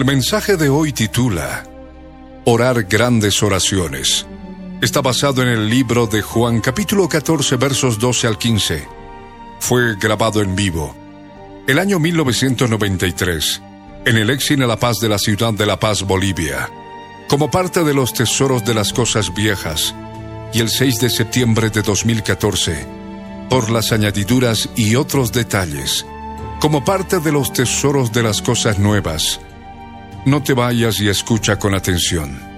El mensaje de hoy titula Orar grandes oraciones. Está basado en el libro de Juan capítulo 14 versos 12 al 15. Fue grabado en vivo. El año 1993, en el Exine La Paz de la ciudad de La Paz, Bolivia, como parte de los tesoros de las cosas viejas, y el 6 de septiembre de 2014, por las añadiduras y otros detalles, como parte de los tesoros de las cosas nuevas, no te vayas y escucha con atención.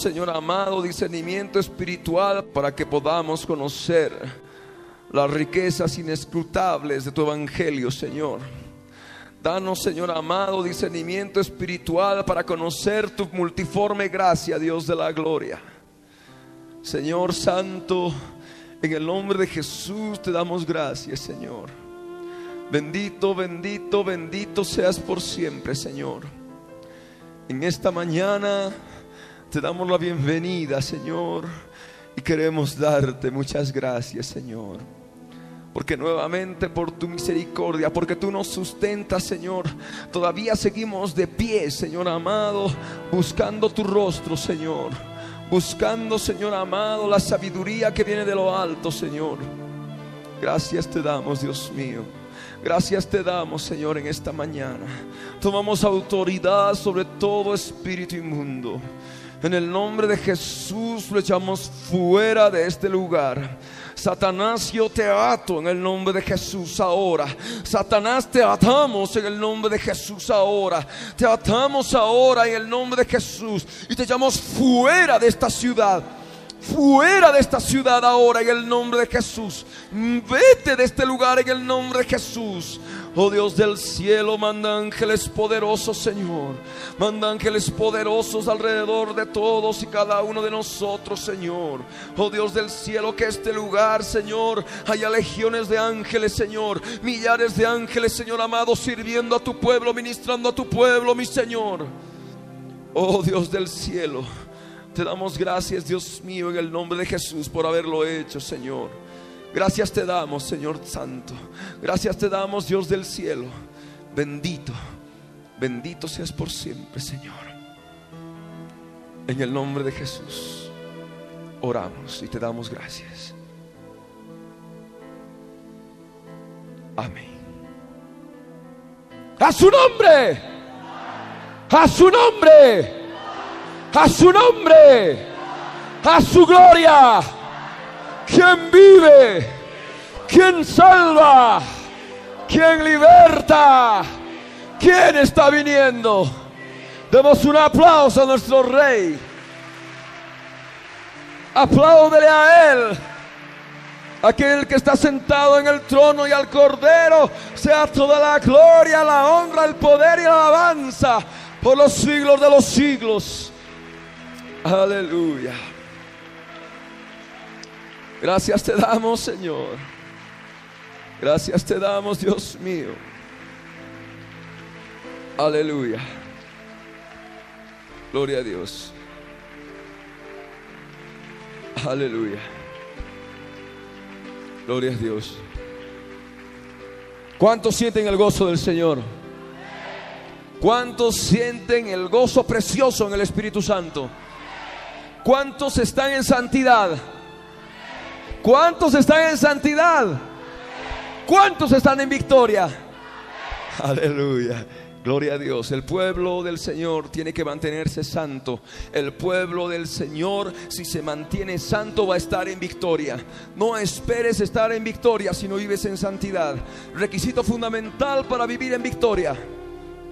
Señor amado, discernimiento espiritual para que podamos conocer las riquezas inescrutables de tu evangelio, Señor. Danos, Señor amado, discernimiento espiritual para conocer tu multiforme gracia, Dios de la gloria. Señor Santo, en el nombre de Jesús te damos gracias, Señor. Bendito, bendito, bendito seas por siempre, Señor. En esta mañana te damos la bienvenida, Señor, y queremos darte muchas gracias, Señor. Porque nuevamente por tu misericordia, porque tú nos sustentas, Señor, todavía seguimos de pie, Señor amado, buscando tu rostro, Señor. Buscando, Señor amado, la sabiduría que viene de lo alto, Señor. Gracias te damos, Dios mío. Gracias te damos, Señor, en esta mañana. Tomamos autoridad sobre todo espíritu inmundo. En el nombre de Jesús lo echamos fuera de este lugar. Satanás, yo te ato en el nombre de Jesús ahora. Satanás, te atamos en el nombre de Jesús ahora. Te atamos ahora en el nombre de Jesús. Y te echamos fuera de esta ciudad. Fuera de esta ciudad ahora en el nombre de Jesús. Vete de este lugar en el nombre de Jesús. Oh Dios del cielo, manda ángeles poderosos, Señor. Manda ángeles poderosos alrededor de todos y cada uno de nosotros, Señor. Oh Dios del cielo, que este lugar, Señor, haya legiones de ángeles, Señor. Millares de ángeles, Señor amado, sirviendo a tu pueblo, ministrando a tu pueblo, mi Señor. Oh Dios del cielo, te damos gracias, Dios mío, en el nombre de Jesús por haberlo hecho, Señor. Gracias te damos, Señor Santo. Gracias te damos, Dios del cielo. Bendito, bendito seas por siempre, Señor. En el nombre de Jesús, oramos y te damos gracias. Amén. A su nombre, a su nombre, a su nombre, a su gloria quien vive, quien salva, quien liberta, quien está viniendo. Demos un aplauso a nuestro rey. Apláudele a él. Aquel que está sentado en el trono y al cordero, sea toda la gloria, la honra, el poder y la alabanza por los siglos de los siglos. Aleluya. Gracias te damos, Señor. Gracias te damos, Dios mío. Aleluya. Gloria a Dios. Aleluya. Gloria a Dios. ¿Cuántos sienten el gozo del Señor? ¿Cuántos sienten el gozo precioso en el Espíritu Santo? ¿Cuántos están en santidad? ¿Cuántos están en santidad? ¿Cuántos están en victoria? Aleluya. Gloria a Dios. El pueblo del Señor tiene que mantenerse santo. El pueblo del Señor, si se mantiene santo, va a estar en victoria. No esperes estar en victoria si no vives en santidad. Requisito fundamental para vivir en victoria.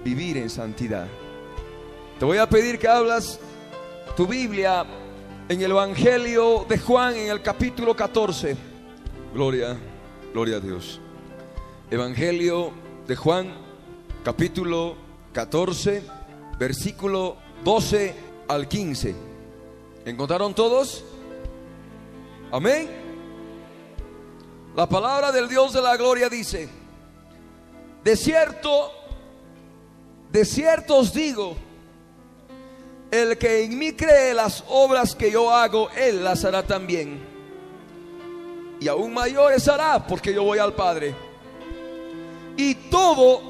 Vivir en santidad. Te voy a pedir que hablas tu Biblia en el Evangelio de Juan en el capítulo 14. Gloria, gloria a Dios. Evangelio de Juan capítulo 14, versículo 12 al 15. ¿Encontraron todos? Amén. La palabra del Dios de la gloria dice, de cierto, de cierto os digo, el que en mí cree las obras que yo hago, él las hará también. Y aún mayores hará, porque yo voy al Padre. Y todo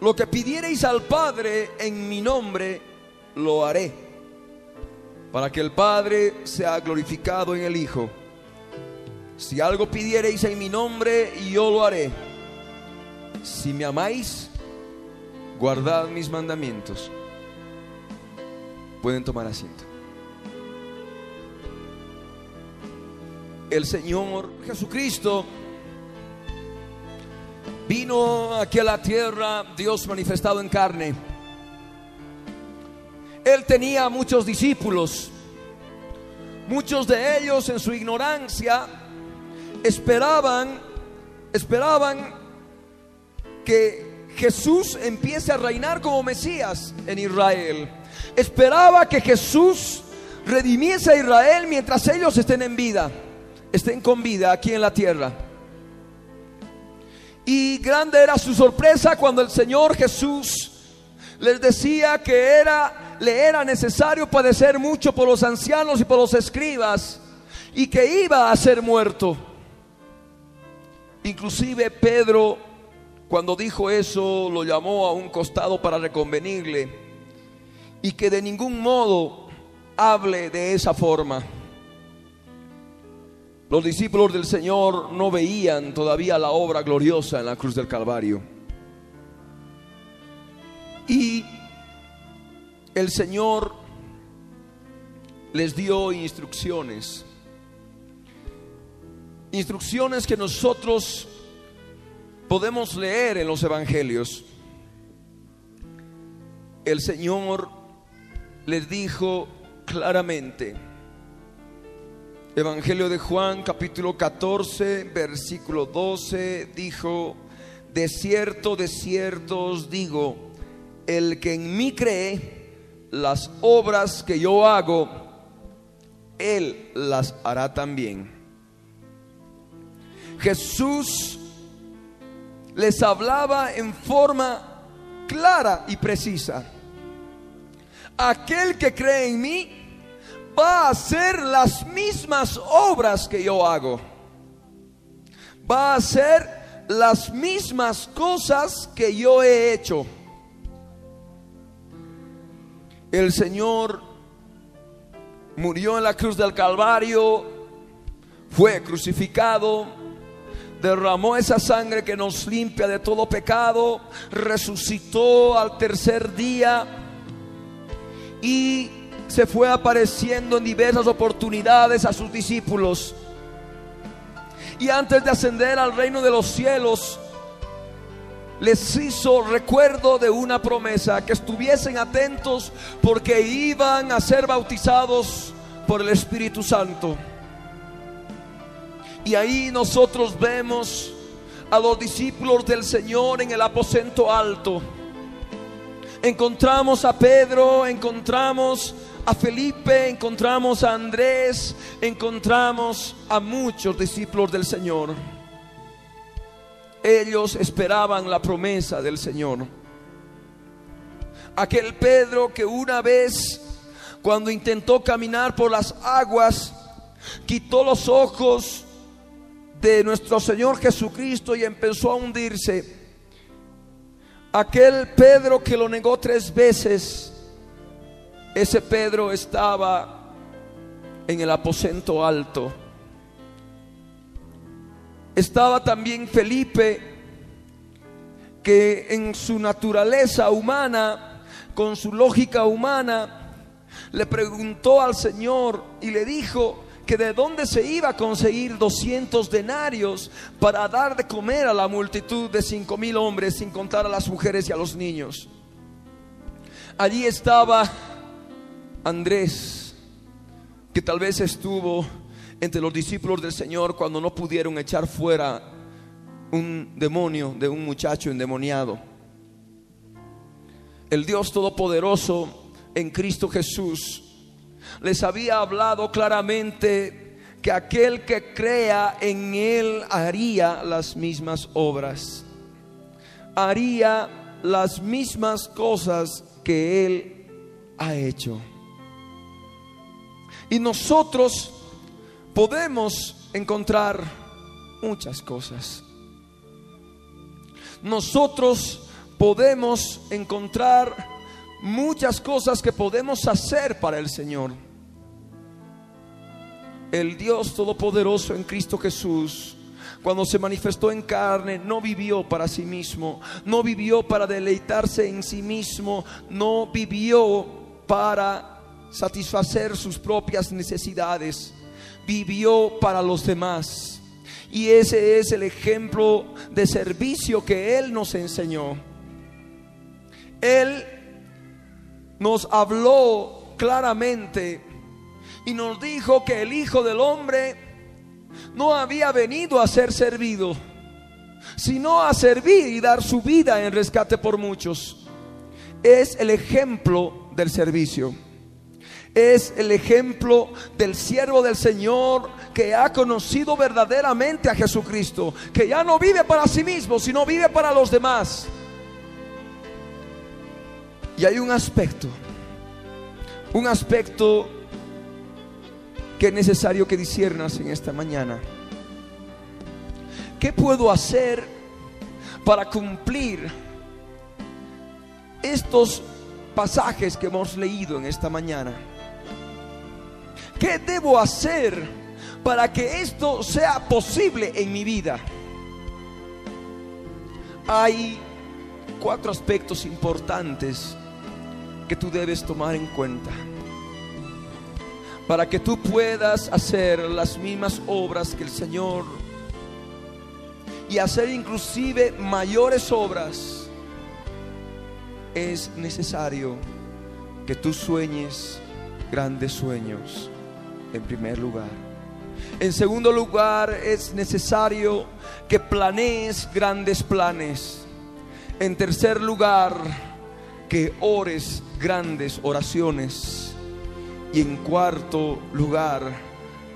lo que pidiereis al Padre en mi nombre, lo haré, para que el Padre sea glorificado en el Hijo. Si algo pidiereis en mi nombre, yo lo haré. Si me amáis, guardad mis mandamientos. Pueden tomar asiento. El Señor Jesucristo Vino aquí a la tierra Dios manifestado en carne. Él tenía muchos discípulos. Muchos de ellos en su ignorancia esperaban esperaban que Jesús empiece a reinar como Mesías en Israel. Esperaba que Jesús redimiese a Israel mientras ellos estén en vida, estén con vida aquí en la tierra. Y grande era su sorpresa cuando el Señor Jesús les decía que era, le era necesario padecer mucho por los ancianos y por los escribas y que iba a ser muerto. Inclusive Pedro, cuando dijo eso, lo llamó a un costado para reconvenirle y que de ningún modo hable de esa forma. Los discípulos del Señor no veían todavía la obra gloriosa en la cruz del Calvario. Y el Señor les dio instrucciones. Instrucciones que nosotros podemos leer en los evangelios. El Señor les dijo claramente, Evangelio de Juan capítulo 14 versículo 12 dijo, de cierto, de cierto os digo, el que en mí cree, las obras que yo hago, él las hará también. Jesús les hablaba en forma clara y precisa. Aquel que cree en mí, va a hacer las mismas obras que yo hago. Va a hacer las mismas cosas que yo he hecho. El Señor murió en la cruz del Calvario, fue crucificado, derramó esa sangre que nos limpia de todo pecado, resucitó al tercer día y se fue apareciendo en diversas oportunidades a sus discípulos. Y antes de ascender al reino de los cielos, les hizo recuerdo de una promesa, que estuviesen atentos porque iban a ser bautizados por el Espíritu Santo. Y ahí nosotros vemos a los discípulos del Señor en el aposento alto. Encontramos a Pedro, encontramos a Felipe, encontramos a Andrés, encontramos a muchos discípulos del Señor. Ellos esperaban la promesa del Señor. Aquel Pedro que una vez, cuando intentó caminar por las aguas, quitó los ojos de nuestro Señor Jesucristo y empezó a hundirse. Aquel Pedro que lo negó tres veces ese Pedro estaba en el aposento alto. Estaba también Felipe, que en su naturaleza humana, con su lógica humana, le preguntó al Señor y le dijo que de dónde se iba a conseguir 200 denarios para dar de comer a la multitud de cinco mil hombres, sin contar a las mujeres y a los niños. Allí estaba Andrés, que tal vez estuvo entre los discípulos del Señor cuando no pudieron echar fuera un demonio de un muchacho endemoniado. El Dios Todopoderoso en Cristo Jesús les había hablado claramente que aquel que crea en Él haría las mismas obras, haría las mismas cosas que Él ha hecho. Y nosotros podemos encontrar muchas cosas. Nosotros podemos encontrar muchas cosas que podemos hacer para el Señor. El Dios Todopoderoso en Cristo Jesús, cuando se manifestó en carne, no vivió para sí mismo, no vivió para deleitarse en sí mismo, no vivió para satisfacer sus propias necesidades vivió para los demás. Y ese es el ejemplo de servicio que Él nos enseñó. Él nos habló claramente y nos dijo que el Hijo del Hombre no había venido a ser servido, sino a servir y dar su vida en rescate por muchos. Es el ejemplo del servicio es el ejemplo del siervo del Señor que ha conocido verdaderamente a Jesucristo, que ya no vive para sí mismo, sino vive para los demás. Y hay un aspecto, un aspecto que es necesario que disiernas en esta mañana. ¿Qué puedo hacer para cumplir estos pasajes que hemos leído en esta mañana? ¿Qué debo hacer para que esto sea posible en mi vida? Hay cuatro aspectos importantes que tú debes tomar en cuenta para que tú puedas hacer las mismas obras que el Señor y hacer inclusive mayores obras, es necesario que tú sueñes grandes sueños en primer lugar. En segundo lugar, es necesario que planees grandes planes. En tercer lugar, que ores grandes oraciones. Y en cuarto lugar,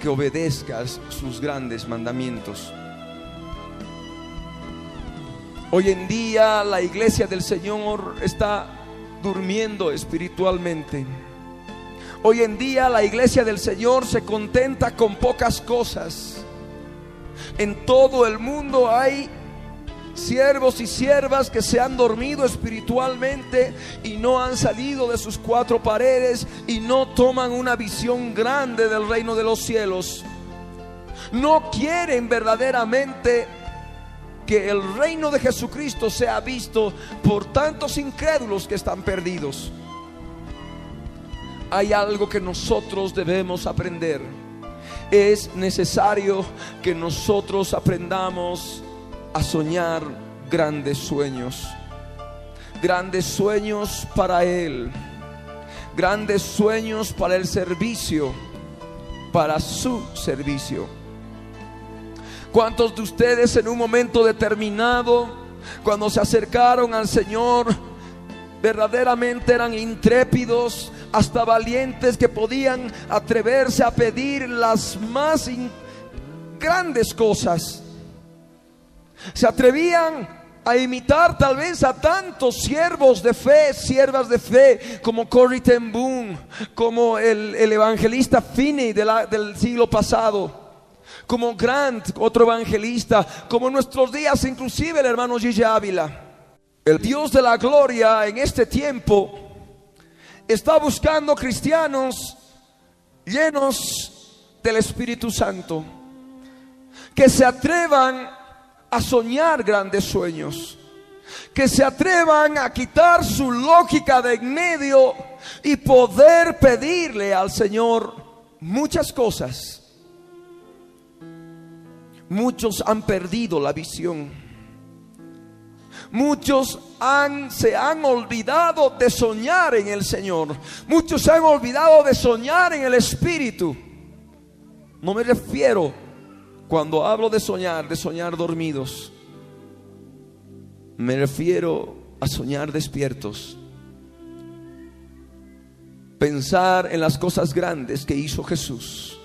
que obedezcas sus grandes mandamientos. Hoy en día la iglesia del Señor está durmiendo espiritualmente. Hoy en día la iglesia del Señor se contenta con pocas cosas. En todo el mundo hay siervos y siervas que se han dormido espiritualmente y no han salido de sus cuatro paredes y no toman una visión grande del reino de los cielos. No quieren verdaderamente que el reino de Jesucristo sea visto por tantos incrédulos que están perdidos hay algo que nosotros debemos aprender. Es necesario que nosotros aprendamos a soñar grandes sueños. Grandes sueños para Él. Grandes sueños para el servicio. Para su servicio. ¿Cuántos de ustedes en un momento determinado, cuando se acercaron al Señor, verdaderamente eran intrépidos, hasta valientes que podían atreverse a pedir las más grandes cosas. Se atrevían a imitar tal vez a tantos siervos de fe, siervas de fe, como Corrie ten Boom, como el, evangelista Finney del siglo pasado, como Grant, otro evangelista, como en nuestros días inclusive el hermano Gigi Ávila. El Dios de la gloria en este tiempo está buscando cristianos llenos del Espíritu Santo. que se atrevan a soñar grandes sueños, que se atrevan a quitar su lógica de en medio y poder pedirle al Señor muchas cosas. Muchos han perdido la visión. Muchos han, se han olvidado de soñar en el Señor. Muchos se han olvidado de soñar en el Espíritu. No me refiero cuando hablo de soñar, de soñar dormidos. Me refiero a soñar despiertos. Pensar en las cosas grandes que hizo Jesús.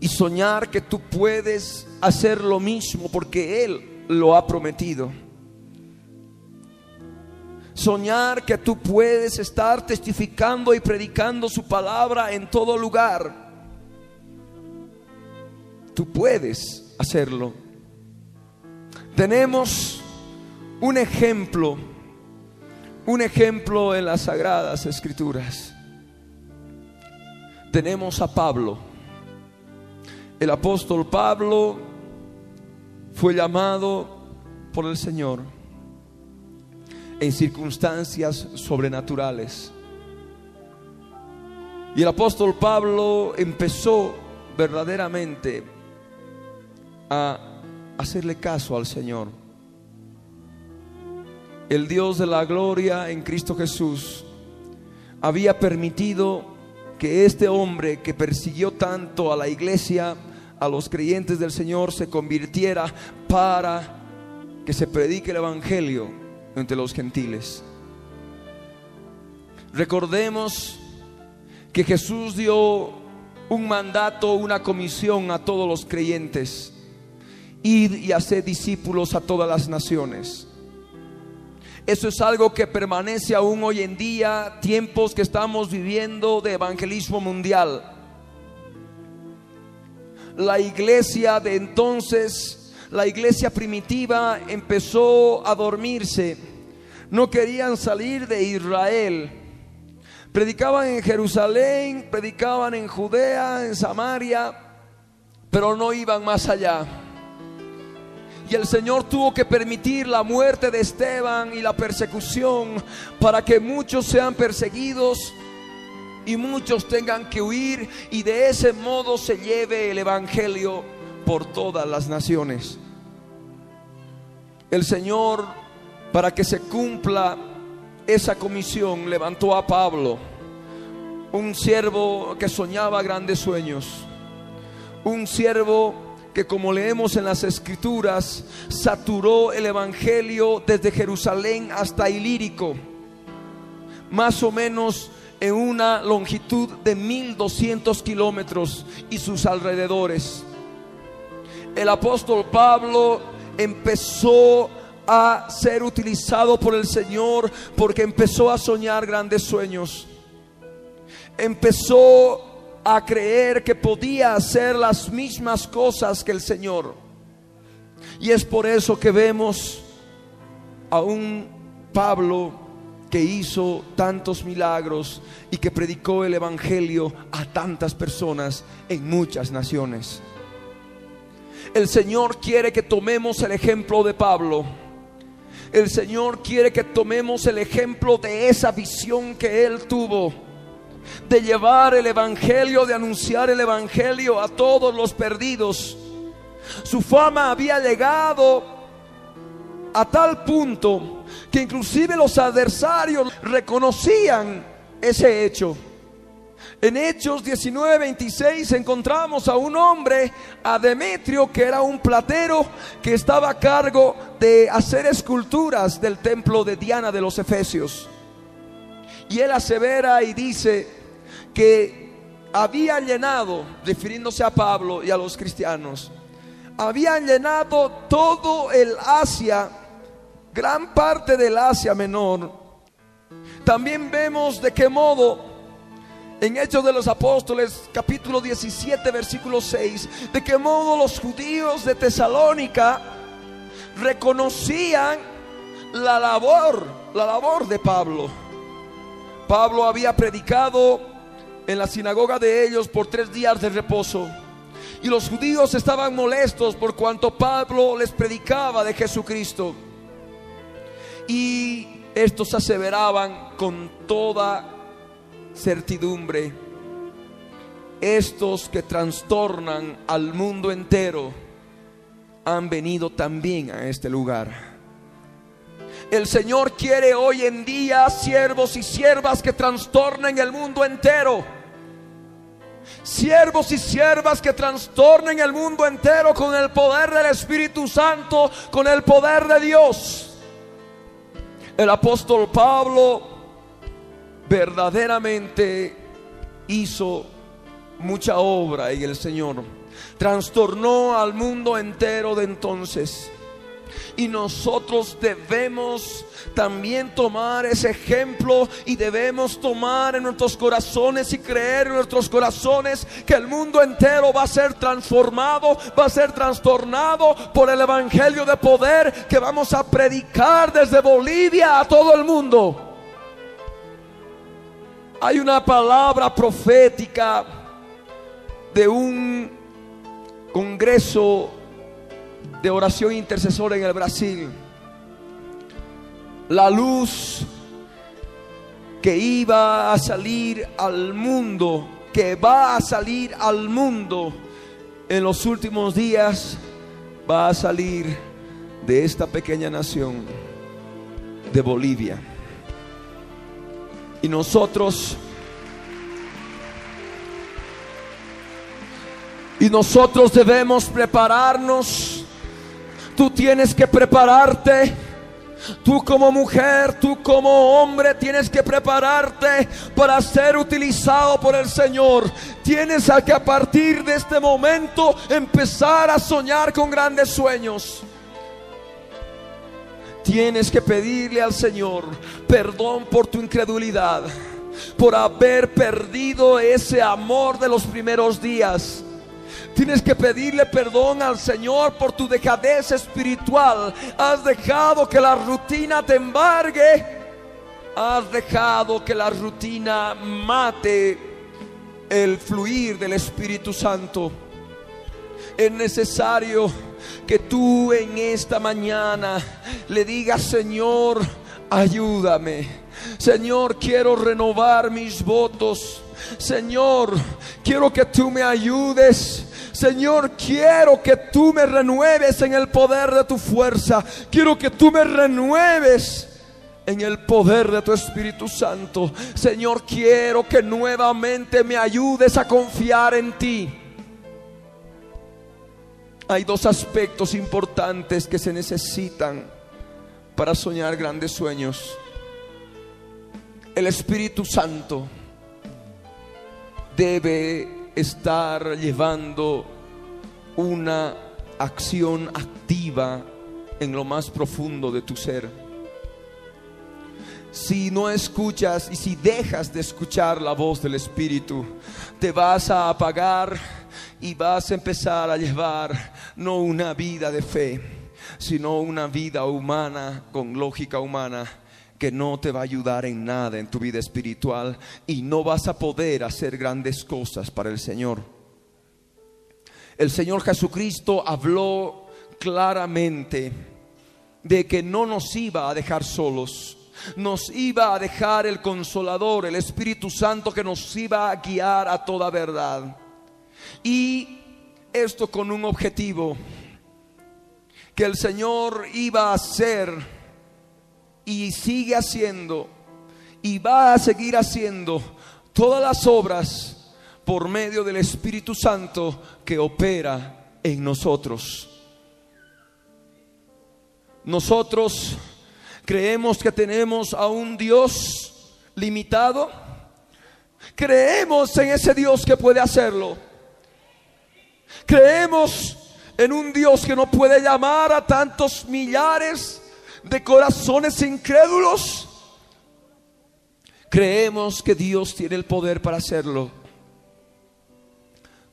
Y soñar que tú puedes hacer lo mismo porque Él lo ha prometido. Soñar que tú puedes estar testificando y predicando su palabra en todo lugar. Tú puedes hacerlo. Tenemos un ejemplo, un ejemplo en las sagradas escrituras. Tenemos a Pablo. El apóstol Pablo fue llamado por el Señor en circunstancias sobrenaturales. Y el apóstol Pablo empezó verdaderamente a hacerle caso al Señor. El Dios de la gloria en Cristo Jesús había permitido que este hombre que persiguió tanto a la iglesia, a los creyentes del Señor, se convirtiera para que se predique el Evangelio entre los gentiles. Recordemos que Jesús dio un mandato, una comisión a todos los creyentes Id y hacer discípulos a todas las naciones. Eso es algo que permanece aún hoy en día, tiempos que estamos viviendo de evangelismo mundial. La iglesia de entonces, la iglesia primitiva empezó a dormirse. No querían salir de Israel. Predicaban en Jerusalén, predicaban en Judea, en Samaria, pero no iban más allá. Y el Señor tuvo que permitir la muerte de Esteban y la persecución para que muchos sean perseguidos y muchos tengan que huir y de ese modo se lleve el Evangelio por todas las naciones. El Señor, para que se cumpla esa comisión, levantó a Pablo, un siervo que soñaba grandes sueños, un siervo que como leemos en las escrituras, saturó el Evangelio desde Jerusalén hasta Ilírico, más o menos en una longitud de 1200 kilómetros y sus alrededores. El apóstol Pablo empezó a ser utilizado por el Señor porque empezó a soñar grandes sueños. Empezó a creer que podía hacer las mismas cosas que el Señor. Y es por eso que vemos a un Pablo que hizo tantos milagros y que predicó el Evangelio a tantas personas en muchas naciones. El Señor quiere que tomemos el ejemplo de Pablo. El Señor quiere que tomemos el ejemplo de esa visión que Él tuvo de llevar el Evangelio, de anunciar el Evangelio a todos los perdidos. Su fama había llegado a tal punto que inclusive los adversarios reconocían ese hecho. En Hechos 19, 26 encontramos a un hombre, a Demetrio, que era un platero que estaba a cargo de hacer esculturas del templo de Diana de los Efesios. Y él asevera y dice, que había llenado, refiriéndose a Pablo y a los cristianos, habían llenado todo el Asia, gran parte del Asia menor. También vemos de qué modo en Hechos de los Apóstoles, capítulo 17, versículo 6, de qué modo los judíos de Tesalónica reconocían la labor, la labor de Pablo. Pablo había predicado en la sinagoga de ellos por tres días de reposo. Y los judíos estaban molestos por cuanto Pablo les predicaba de Jesucristo. Y estos aseveraban con toda certidumbre, estos que trastornan al mundo entero han venido también a este lugar. El Señor quiere hoy en día siervos y siervas que trastornen el mundo entero. Siervos y siervas que trastornen el mundo entero con el poder del Espíritu Santo, con el poder de Dios. El apóstol Pablo verdaderamente hizo mucha obra en el Señor. Trastornó al mundo entero de entonces. Y nosotros debemos también tomar ese ejemplo y debemos tomar en nuestros corazones y creer en nuestros corazones que el mundo entero va a ser transformado, va a ser trastornado por el Evangelio de poder que vamos a predicar desde Bolivia a todo el mundo. Hay una palabra profética de un congreso de oración intercesora en el Brasil. La luz que iba a salir al mundo, que va a salir al mundo en los últimos días, va a salir de esta pequeña nación, de Bolivia. Y nosotros Y nosotros debemos prepararnos Tú tienes que prepararte. Tú como mujer, tú como hombre tienes que prepararte para ser utilizado por el Señor. Tienes que a partir de este momento empezar a soñar con grandes sueños. Tienes que pedirle al Señor perdón por tu incredulidad, por haber perdido ese amor de los primeros días Tienes que pedirle perdón al Señor por tu dejadez espiritual. Has dejado que la rutina te embargue. Has dejado que la rutina mate el fluir del Espíritu Santo. Es necesario que tú en esta mañana le digas, Señor, ayúdame. Señor, quiero renovar mis votos. Señor, quiero que tú me ayudes Señor, quiero que tú me renueves en el poder de tu fuerza. Quiero que tú me renueves en el poder de tu Espíritu Santo. Señor, quiero que nuevamente me ayudes a confiar en ti. Hay dos aspectos importantes que se necesitan para soñar grandes sueños. El Espíritu Santo debe estar llevando una acción activa en lo más profundo de tu ser. Si no escuchas y si dejas de escuchar la voz del Espíritu, te vas a apagar y vas a empezar a llevar no una vida de fe, sino una vida humana con lógica humana que no te va a ayudar en nada en tu vida espiritual y no vas a poder hacer grandes cosas para el Señor. El Señor Jesucristo habló claramente de que no nos iba a dejar solos, nos iba a dejar el consolador, el Espíritu Santo que nos iba a guiar a toda verdad. Y esto con un objetivo, que el Señor iba a hacer y sigue haciendo y va a seguir haciendo todas las obras por medio del Espíritu Santo que opera en nosotros. Nosotros creemos que tenemos a un Dios limitado. Creemos en ese Dios que puede hacerlo. Creemos en un Dios que no puede llamar a tantos millares de corazones incrédulos, creemos que Dios tiene el poder para hacerlo.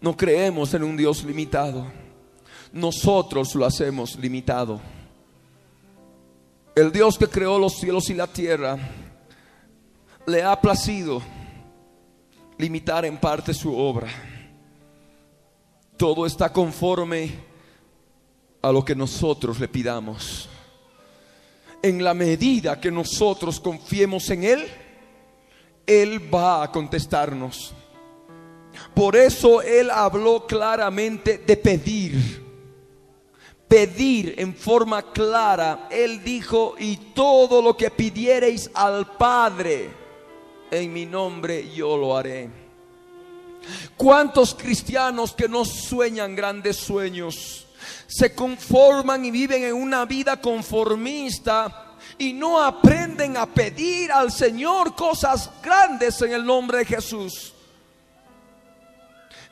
No creemos en un Dios limitado. Nosotros lo hacemos limitado. El Dios que creó los cielos y la tierra le ha placido limitar en parte su obra. todo está conforme a lo que nosotros le pidamos. En la medida que nosotros confiemos en Él, Él va a contestarnos. Por eso Él habló claramente de pedir. Pedir en forma clara. Él dijo, y todo lo que pidiereis al Padre, en mi nombre yo lo haré. ¿Cuántos cristianos que no sueñan grandes sueños se conforman y viven en una vida conformista y no aprenden a pedir al Señor cosas grandes en el nombre de Jesús?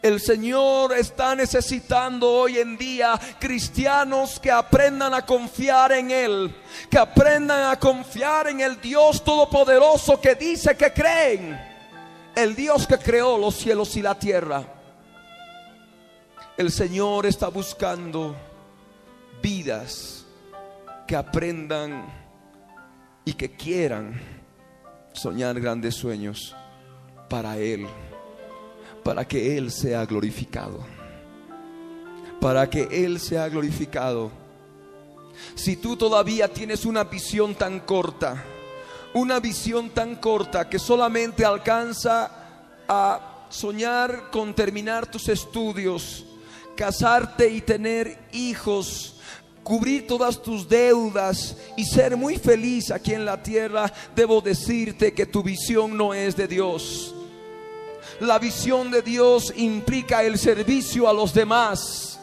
El Señor está necesitando hoy en día cristianos que aprendan a confiar en Él, que aprendan a confiar en el Dios Todopoderoso que dice que creen, el Dios que creó los cielos y la tierra. El Señor está buscando vidas que aprendan y que quieran soñar grandes sueños para Él para que Él sea glorificado. Para que Él sea glorificado. Si tú todavía tienes una visión tan corta, una visión tan corta que solamente alcanza a soñar con terminar tus estudios, casarte y tener hijos, cubrir todas tus deudas y ser muy feliz aquí en la tierra, debo decirte que tu visión no es de Dios. La visión de Dios implica el servicio a los demás.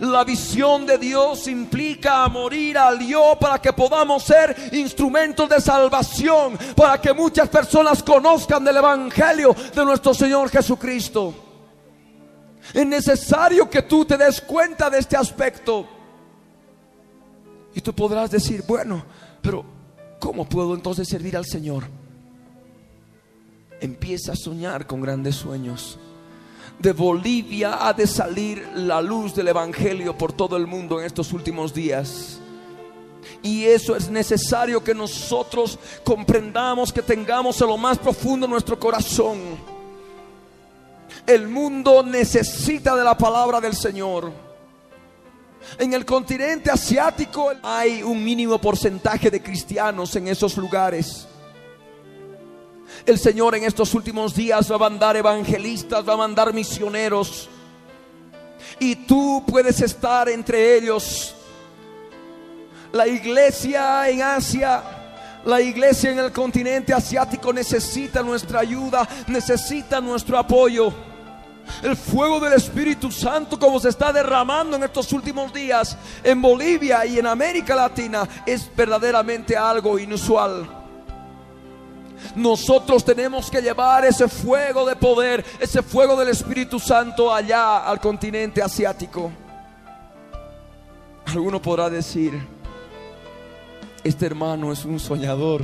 La visión de Dios implica morir al yo para que podamos ser instrumentos de salvación, para que muchas personas conozcan del Evangelio de nuestro Señor Jesucristo. Es necesario que tú te des cuenta de este aspecto. Y tú podrás decir, bueno, pero ¿cómo puedo entonces servir al Señor? empieza a soñar con grandes sueños. De Bolivia ha de salir la luz del Evangelio por todo el mundo en estos últimos días. Y eso es necesario que nosotros comprendamos, que tengamos en lo más profundo nuestro corazón. El mundo necesita de la palabra del Señor. En el continente asiático hay un mínimo porcentaje de cristianos en esos lugares. El Señor en estos últimos días va a mandar evangelistas, va a mandar misioneros. Y tú puedes estar entre ellos. La iglesia en Asia, la iglesia en el continente asiático necesita nuestra ayuda, necesita nuestro apoyo. El fuego del Espíritu Santo como se está derramando en estos últimos días en Bolivia y en América Latina es verdaderamente algo inusual. Nosotros tenemos que llevar ese fuego de poder, ese fuego del Espíritu Santo allá al continente asiático. Alguno podrá decir, este hermano es un soñador.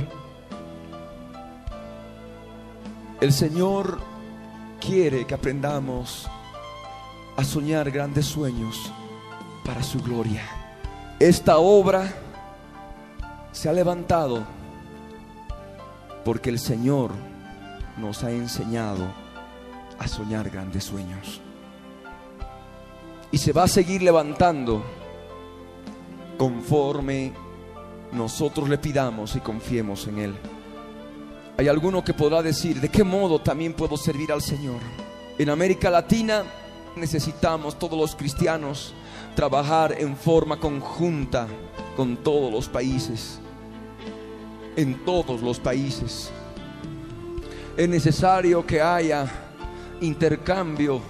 El Señor quiere que aprendamos a soñar grandes sueños para su gloria. Esta obra se ha levantado porque el Señor nos ha enseñado a soñar grandes sueños. Y se va a seguir levantando conforme nosotros le pidamos y confiemos en Él. Hay alguno que podrá decir, ¿de qué modo también puedo servir al Señor? En América Latina necesitamos todos los cristianos trabajar en forma conjunta con todos los países en todos los países. Es necesario que haya intercambio,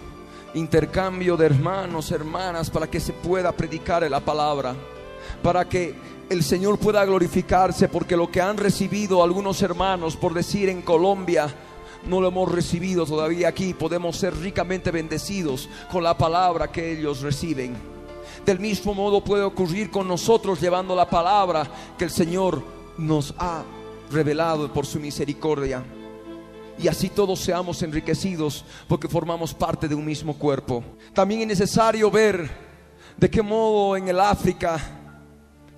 intercambio de hermanos, hermanas, para que se pueda predicar la palabra, para que el Señor pueda glorificarse, porque lo que han recibido algunos hermanos, por decir en Colombia, no lo hemos recibido todavía aquí, podemos ser ricamente bendecidos con la palabra que ellos reciben. Del mismo modo puede ocurrir con nosotros llevando la palabra que el Señor nos ha revelado por su misericordia. Y así todos seamos enriquecidos porque formamos parte de un mismo cuerpo. También es necesario ver de qué modo en el África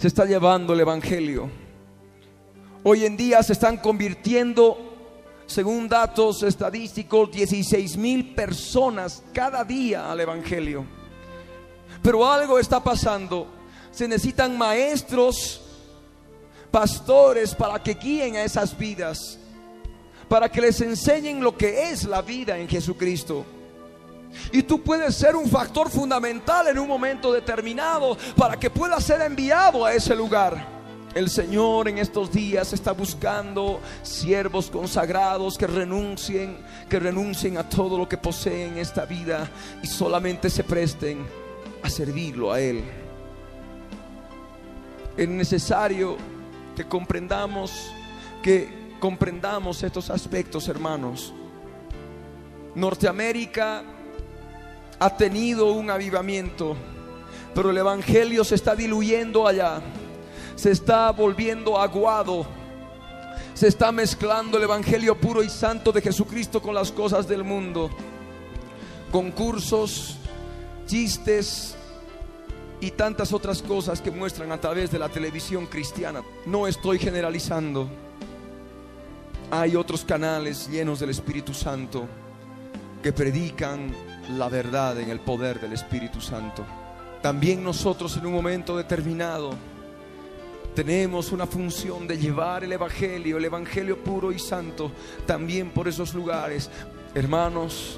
se está llevando el Evangelio. Hoy en día se están convirtiendo Según datos estadísticos, 16 mil personas cada día al Evangelio. Pero algo está pasando. Se necesitan maestros, pastores para que guíen a esas vidas, para que les enseñen lo que es la vida en Jesucristo. Y tú puedes ser un factor fundamental en un momento determinado para que puedas ser enviado a ese lugar. El Señor en estos días está buscando siervos consagrados que renuncien, que renuncien a todo lo que poseen en esta vida y solamente se presten a servirlo a Él. Es necesario que comprendamos que comprendamos estos aspectos, hermanos. Norteamérica ha tenido un avivamiento, pero el evangelio se está diluyendo allá se está volviendo aguado. Se está mezclando el Evangelio puro y santo de Jesucristo con las cosas del mundo. Concursos, chistes y tantas otras cosas que muestran a través de la televisión cristiana. No estoy generalizando. Hay otros canales llenos del Espíritu Santo que predican la verdad en el poder del Espíritu Santo. También nosotros en un momento determinado tenemos una función de llevar el Evangelio, el Evangelio puro y santo, también por esos lugares. Hermanos,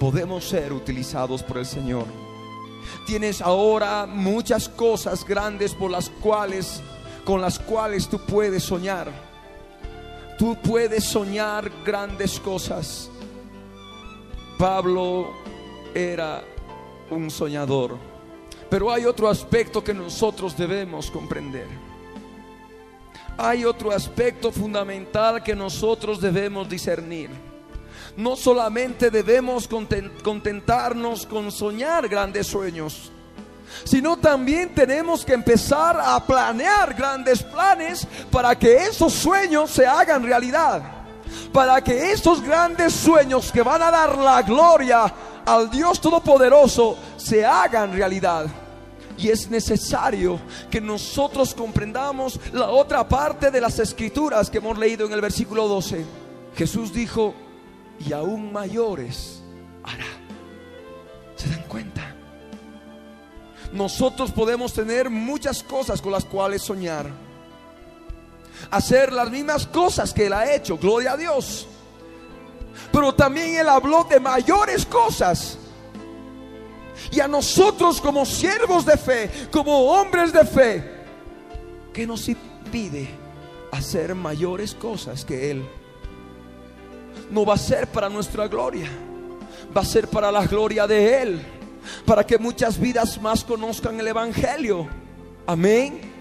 podemos ser utilizados por el Señor. Tienes ahora muchas cosas grandes por las cuales, con las cuales tú puedes soñar. Tú puedes soñar grandes cosas. Pablo era un soñador. Pero hay otro aspecto que nosotros debemos comprender. Hay otro aspecto fundamental que nosotros debemos discernir. No solamente debemos contentarnos con soñar grandes sueños, sino también tenemos que empezar a planear grandes planes para que esos sueños se hagan realidad. Para que esos grandes sueños que van a dar la gloria al Dios Todopoderoso se hagan realidad. Y es necesario que nosotros comprendamos la otra parte de las escrituras que hemos leído en el versículo 12. Jesús dijo, y aún mayores hará. ¿Se dan cuenta? Nosotros podemos tener muchas cosas con las cuales soñar. Hacer las mismas cosas que Él ha hecho, gloria a Dios. Pero también Él habló de mayores cosas y a nosotros como siervos de fe, como hombres de fe, que nos impide hacer mayores cosas que Él. No va a ser para nuestra gloria, va a ser para la gloria de Él, para que muchas vidas más conozcan el Evangelio. Amén.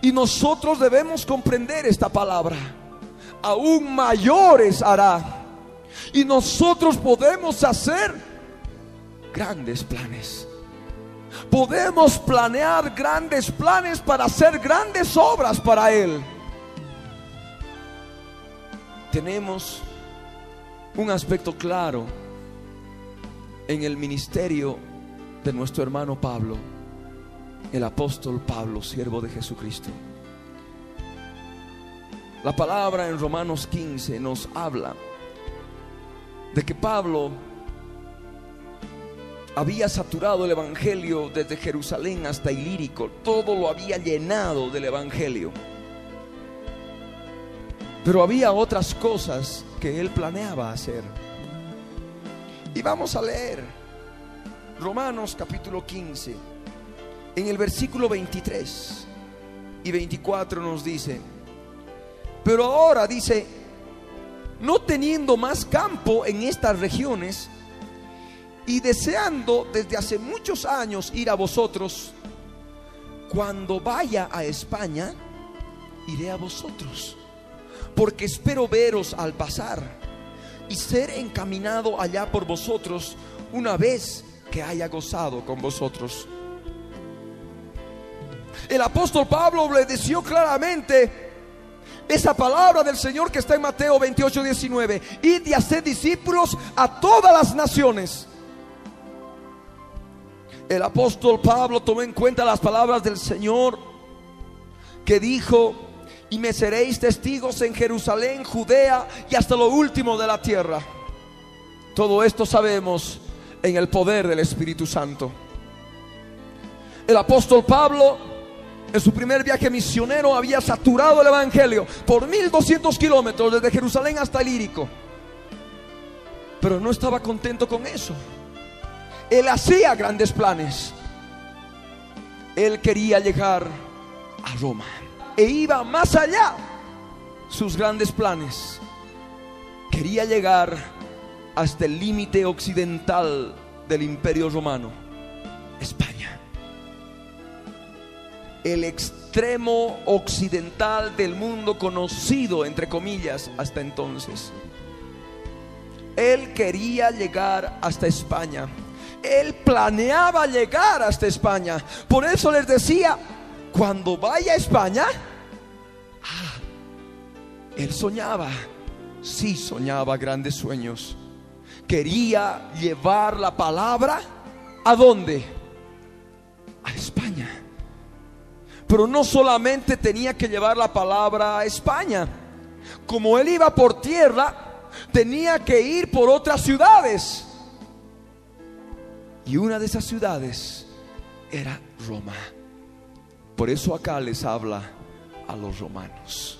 Y nosotros debemos comprender esta palabra. Aún mayores hará. Y nosotros podemos hacer grandes planes. Podemos planear grandes planes para hacer grandes obras para Él. Tenemos un aspecto claro en el ministerio de nuestro hermano Pablo, el apóstol Pablo, siervo de Jesucristo. La palabra en Romanos 15 nos habla de que Pablo había saturado el Evangelio desde Jerusalén hasta Ilírico. Todo lo había llenado del Evangelio. Pero había otras cosas que él planeaba hacer. Y vamos a leer Romanos capítulo 15. En el versículo 23 y 24 nos dice, pero ahora dice, no teniendo más campo en estas regiones, y deseando desde hace muchos años ir a vosotros, cuando vaya a España, iré a vosotros, porque espero veros al pasar y ser encaminado allá por vosotros una vez que haya gozado con vosotros. El apóstol Pablo obedeció claramente esa palabra del Señor que está en Mateo 28, 19. Id y hacer discípulos a todas las naciones el apóstol Pablo tomó en cuenta las palabras del Señor que dijo, y me seréis testigos en Jerusalén, Judea y hasta lo último de la tierra. Todo esto sabemos en el poder del Espíritu Santo. El apóstol Pablo en su primer viaje misionero había saturado el Evangelio por 1200 kilómetros desde Jerusalén hasta Lírico. Pero no estaba contento con eso. Él hacía grandes planes. Él quería llegar a Roma. E iba más allá sus grandes planes. Quería llegar hasta el límite occidental del imperio romano, España. El extremo occidental del mundo conocido, entre comillas, hasta entonces. Él quería llegar hasta España. Él planeaba llegar hasta España. Por eso les decía, cuando vaya a España, ah, él soñaba, sí soñaba grandes sueños. Quería llevar la palabra a dónde? A España. Pero no solamente tenía que llevar la palabra a España. Como él iba por tierra, tenía que ir por otras ciudades. Y una de esas ciudades era Roma. Por eso acá les habla a los romanos.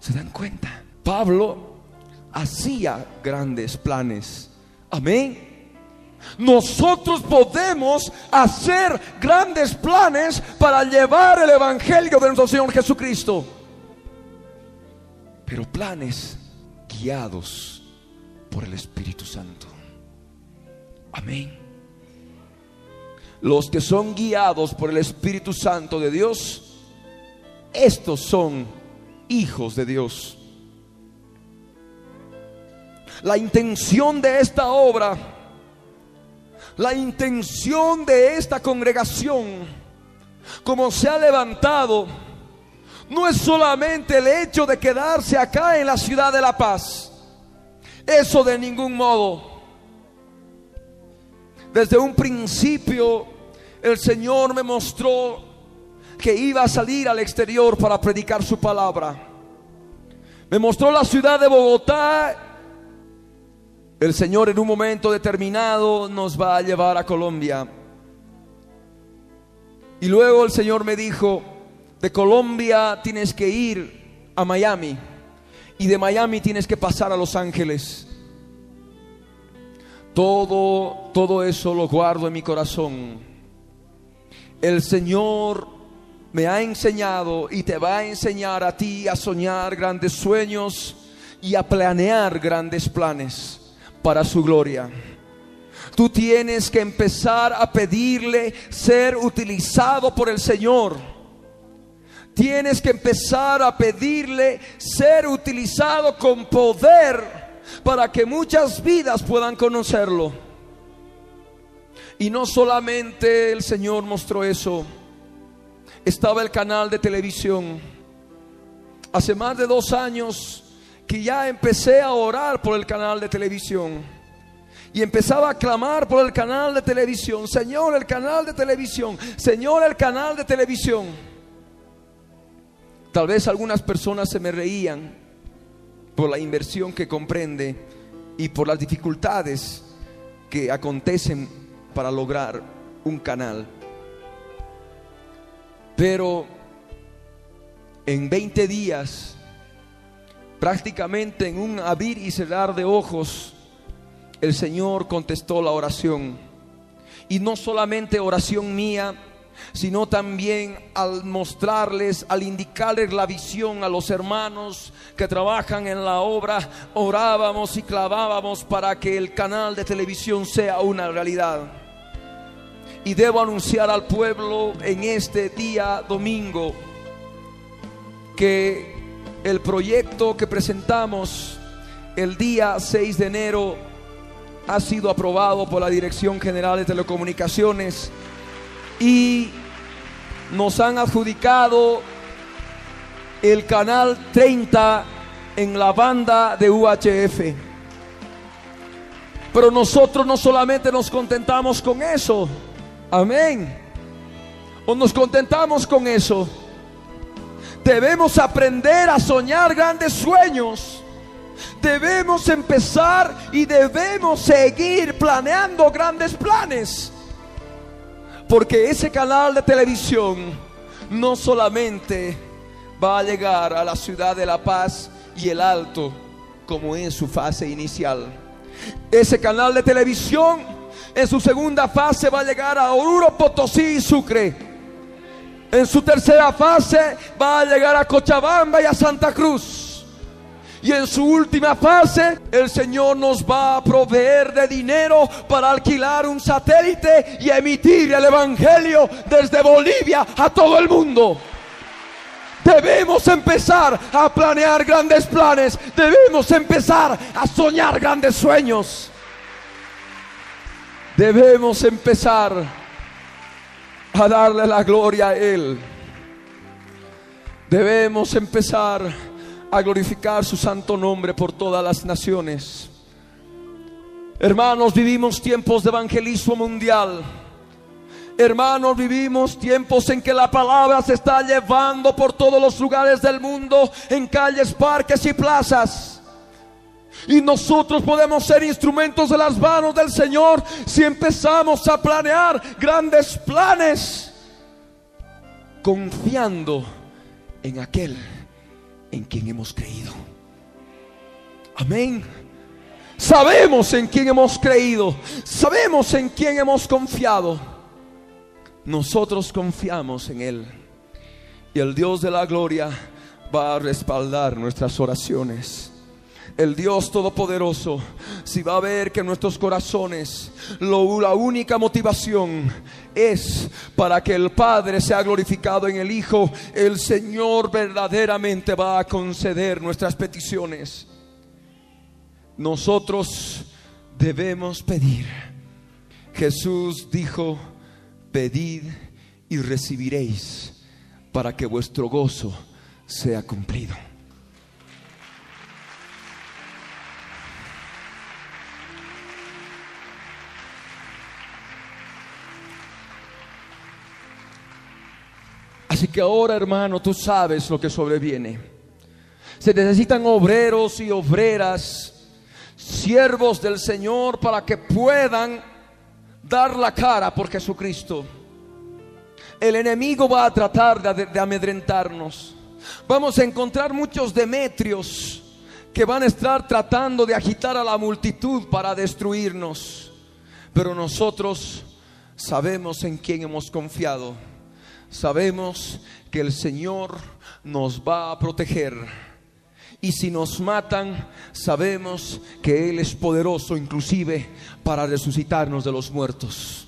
¿Se dan cuenta? Pablo hacía grandes planes. Amén. Nosotros podemos hacer grandes planes para llevar el Evangelio de nuestro Señor Jesucristo. Pero planes guiados por el Espíritu Santo. Amén. Los que son guiados por el Espíritu Santo de Dios, estos son hijos de Dios. La intención de esta obra, la intención de esta congregación, como se ha levantado, no es solamente el hecho de quedarse acá en la ciudad de La Paz. Eso de ningún modo. Desde un principio el Señor me mostró que iba a salir al exterior para predicar su palabra. Me mostró la ciudad de Bogotá. El Señor en un momento determinado nos va a llevar a Colombia. Y luego el Señor me dijo, de Colombia tienes que ir a Miami y de Miami tienes que pasar a Los Ángeles. Todo, todo eso lo guardo en mi corazón. El Señor me ha enseñado y te va a enseñar a ti a soñar grandes sueños y a planear grandes planes para su gloria. Tú tienes que empezar a pedirle ser utilizado por el Señor Tienes que empezar a pedirle ser utilizado con poder para que muchas vidas puedan conocerlo. Y no solamente el Señor mostró eso, estaba el canal de televisión. Hace más de dos años que ya empecé a orar por el canal de televisión. Y empezaba a clamar por el canal de televisión. Señor, el canal de televisión. Señor, el canal de televisión. Tal vez algunas personas se me reían por la inversión que comprende y por las dificultades que acontecen para lograr un canal. Pero en 20 días, prácticamente en un abrir y cerrar de ojos, el Señor contestó la oración. Y no solamente oración mía, sino también al mostrarles, al indicarles la visión a los hermanos que trabajan en la obra, orábamos y clavábamos para que el canal de televisión sea una realidad. Y debo anunciar al pueblo en este día domingo que el proyecto que presentamos el día 6 de enero ha sido aprobado por la Dirección General de Telecomunicaciones y nos han adjudicado el canal 30 en la banda de UHF. Pero nosotros no solamente nos contentamos con eso, amén. O nos contentamos con eso. Debemos aprender a soñar grandes sueños. Debemos empezar y debemos seguir planeando grandes planes. Porque ese canal de televisión no solamente va a llegar a la ciudad de La Paz y el Alto como en su fase inicial. Ese canal de televisión en su segunda fase va a llegar a Oruro, Potosí y Sucre. En su tercera fase va a llegar a Cochabamba y a Santa Cruz. Y en su última fase, el Señor nos va a proveer de dinero para alquilar un satélite y emitir el Evangelio desde Bolivia a todo el mundo. Debemos empezar a planear grandes planes. Debemos empezar a soñar grandes sueños. Debemos empezar a darle la gloria a Él. Debemos empezar a glorificar su santo nombre por todas las naciones. Hermanos, vivimos tiempos de evangelismo mundial. Hermanos, vivimos tiempos en que la palabra se está llevando por todos los lugares del mundo, en calles, parques y plazas. Y nosotros podemos ser instrumentos de las manos del Señor si empezamos a planear grandes planes, confiando en aquel en quien hemos creído. Amén. Sabemos en quién hemos creído, sabemos en quién hemos confiado. Nosotros confiamos en Él. Y el Dios de la gloria va a respaldar nuestras oraciones el Dios Todopoderoso, si va a ver que nuestros corazones, la única motivación es para que el Padre sea glorificado en el Hijo, el Señor verdaderamente va a conceder nuestras peticiones. Nosotros debemos pedir. Jesús dijo, pedid y recibiréis para que vuestro gozo sea cumplido. Así que ahora, hermano, tú sabes lo que sobreviene. Se necesitan obreros y obreras, siervos del Señor, para que puedan dar la cara por Jesucristo. El enemigo va a tratar de, amedrentarnos. Vamos a encontrar muchos Demetrios que van a estar tratando de agitar a la multitud para destruirnos. Pero nosotros sabemos en quién hemos confiado sabemos que el Señor nos va a proteger. Y si nos matan, sabemos que Él es poderoso inclusive para resucitarnos de los muertos.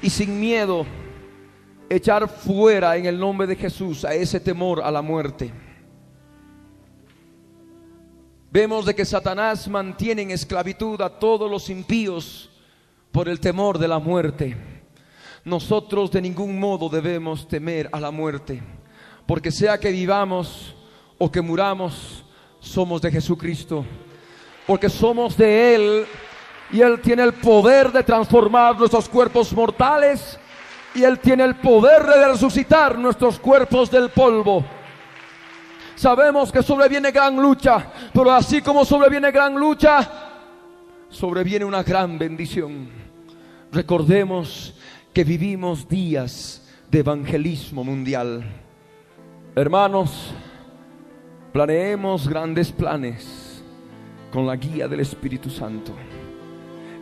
Y sin miedo, echar fuera en el nombre de Jesús a ese temor a la muerte. Vemos de que Satanás mantiene en esclavitud a todos los impíos por el temor de la muerte. Nosotros de ningún modo debemos temer a la muerte, porque sea que vivamos o que muramos, somos de Jesucristo, porque somos de Él y Él tiene el poder de transformar nuestros cuerpos mortales y Él tiene el poder de resucitar nuestros cuerpos del polvo. Sabemos que sobreviene gran lucha, pero así como sobreviene gran lucha, sobreviene una gran bendición. Recordemos que vivimos días de evangelismo mundial. Hermanos, planeemos grandes planes con la guía del Espíritu Santo.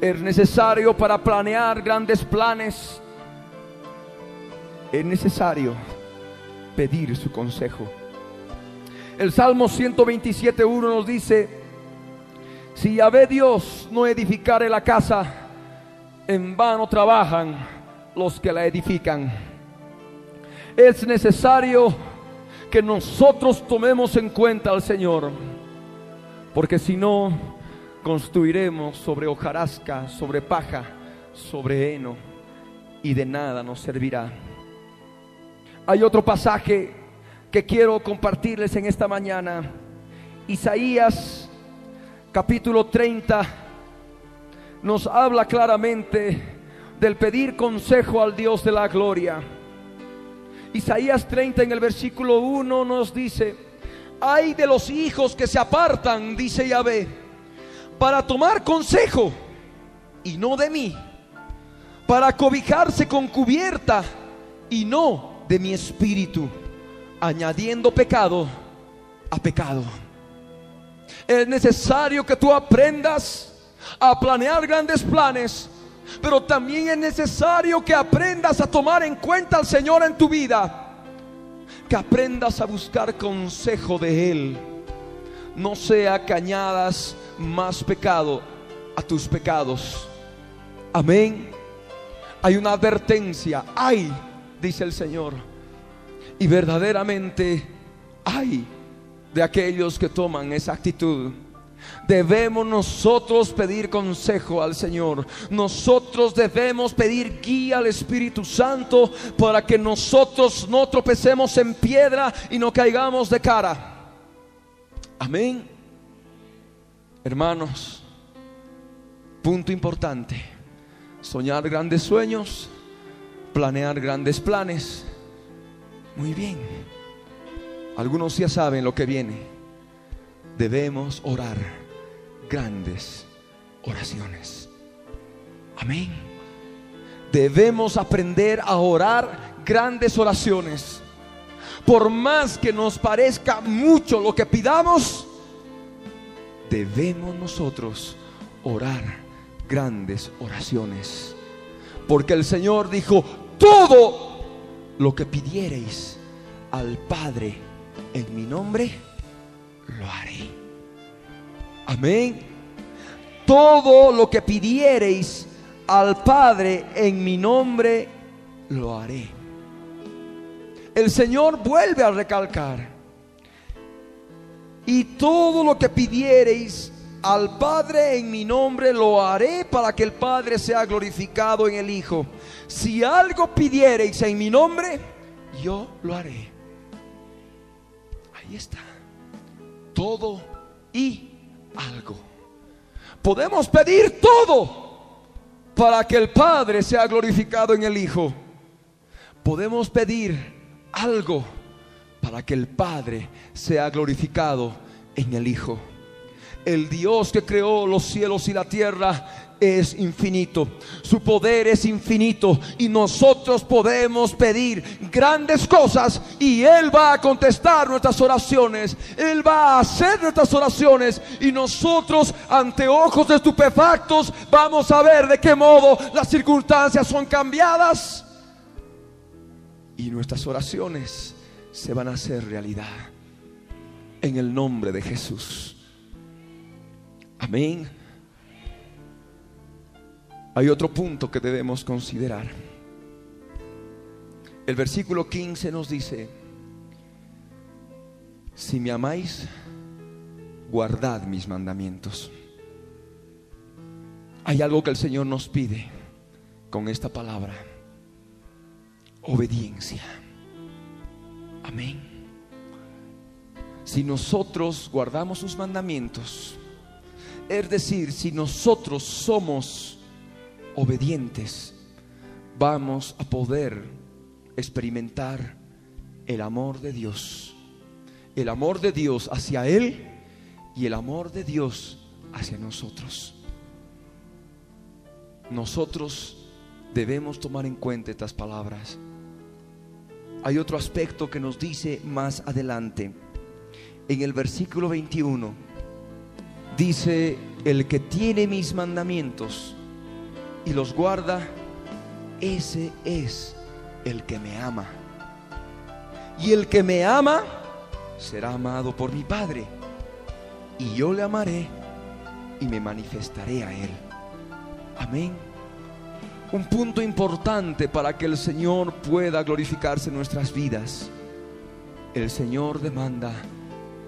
Es necesario para planear grandes planes, es necesario pedir su consejo. El Salmo 127.1 nos dice, si Yahvé Dios no edificare la casa, en vano trabajan los que la edifican. Es necesario que nosotros tomemos en cuenta al Señor, porque si no, construiremos sobre hojarasca, sobre paja, sobre heno, y de nada nos servirá. Hay otro pasaje que quiero compartirles en esta mañana. Isaías capítulo 30 nos habla claramente del pedir consejo al Dios de la gloria. Isaías 30 en el versículo 1 nos dice, hay de los hijos que se apartan, dice Yahvé, para tomar consejo y no de mí, para cobijarse con cubierta y no de mi espíritu, añadiendo pecado a pecado. Es necesario que tú aprendas a planear grandes planes, pero también es necesario que aprendas a tomar en cuenta al Señor en tu vida. Que aprendas a buscar consejo de Él. No sea que añadas más pecado a tus pecados. Amén. Hay una advertencia. Hay, dice el Señor. Y verdaderamente hay de aquellos que toman esa actitud. Debemos nosotros pedir consejo al Señor. Nosotros debemos pedir guía al Espíritu Santo para que nosotros no tropecemos en piedra y no caigamos de cara. Amén. Hermanos, punto importante. Soñar grandes sueños, planear grandes planes. Muy bien. Algunos ya saben lo que viene debemos orar grandes oraciones. Amén. Debemos aprender a orar grandes oraciones. Por más que nos parezca mucho lo que pidamos, debemos nosotros orar grandes oraciones. Porque el Señor dijo, todo lo que pidiereis al Padre en mi nombre, lo haré. Amén. Todo lo que pidiereis al Padre en mi nombre, lo haré. El Señor vuelve a recalcar. Y todo lo que pidiereis al Padre en mi nombre, lo haré para que el Padre sea glorificado en el Hijo. Si algo pidiereis en mi nombre, yo lo haré. Ahí está todo y algo. Podemos pedir todo para que el Padre sea glorificado en el Hijo. Podemos pedir algo para que el Padre sea glorificado en el Hijo. El Dios que creó los cielos y la tierra es infinito, su poder es infinito y nosotros podemos pedir grandes cosas y Él va a contestar nuestras oraciones, Él va a hacer nuestras oraciones y nosotros ante ojos estupefactos vamos a ver de qué modo las circunstancias son cambiadas y nuestras oraciones se van a hacer realidad en el nombre de Jesús. Amén. Hay otro punto que debemos considerar. El versículo 15 nos dice, si me amáis, guardad mis mandamientos. Hay algo que el Señor nos pide con esta palabra. Obediencia. Amén. Si nosotros guardamos sus mandamientos, es decir, si nosotros somos obedientes, vamos a poder experimentar el amor de Dios. El amor de Dios hacia Él y el amor de Dios hacia nosotros. Nosotros debemos tomar en cuenta estas palabras. Hay otro aspecto que nos dice más adelante. En el versículo 21 dice, el que tiene mis mandamientos y los guarda, ese es el que me ama. Y el que me ama será amado por mi Padre. Y yo le amaré y me manifestaré a él. Amén. Un punto importante para que el Señor pueda glorificarse en nuestras vidas. El Señor demanda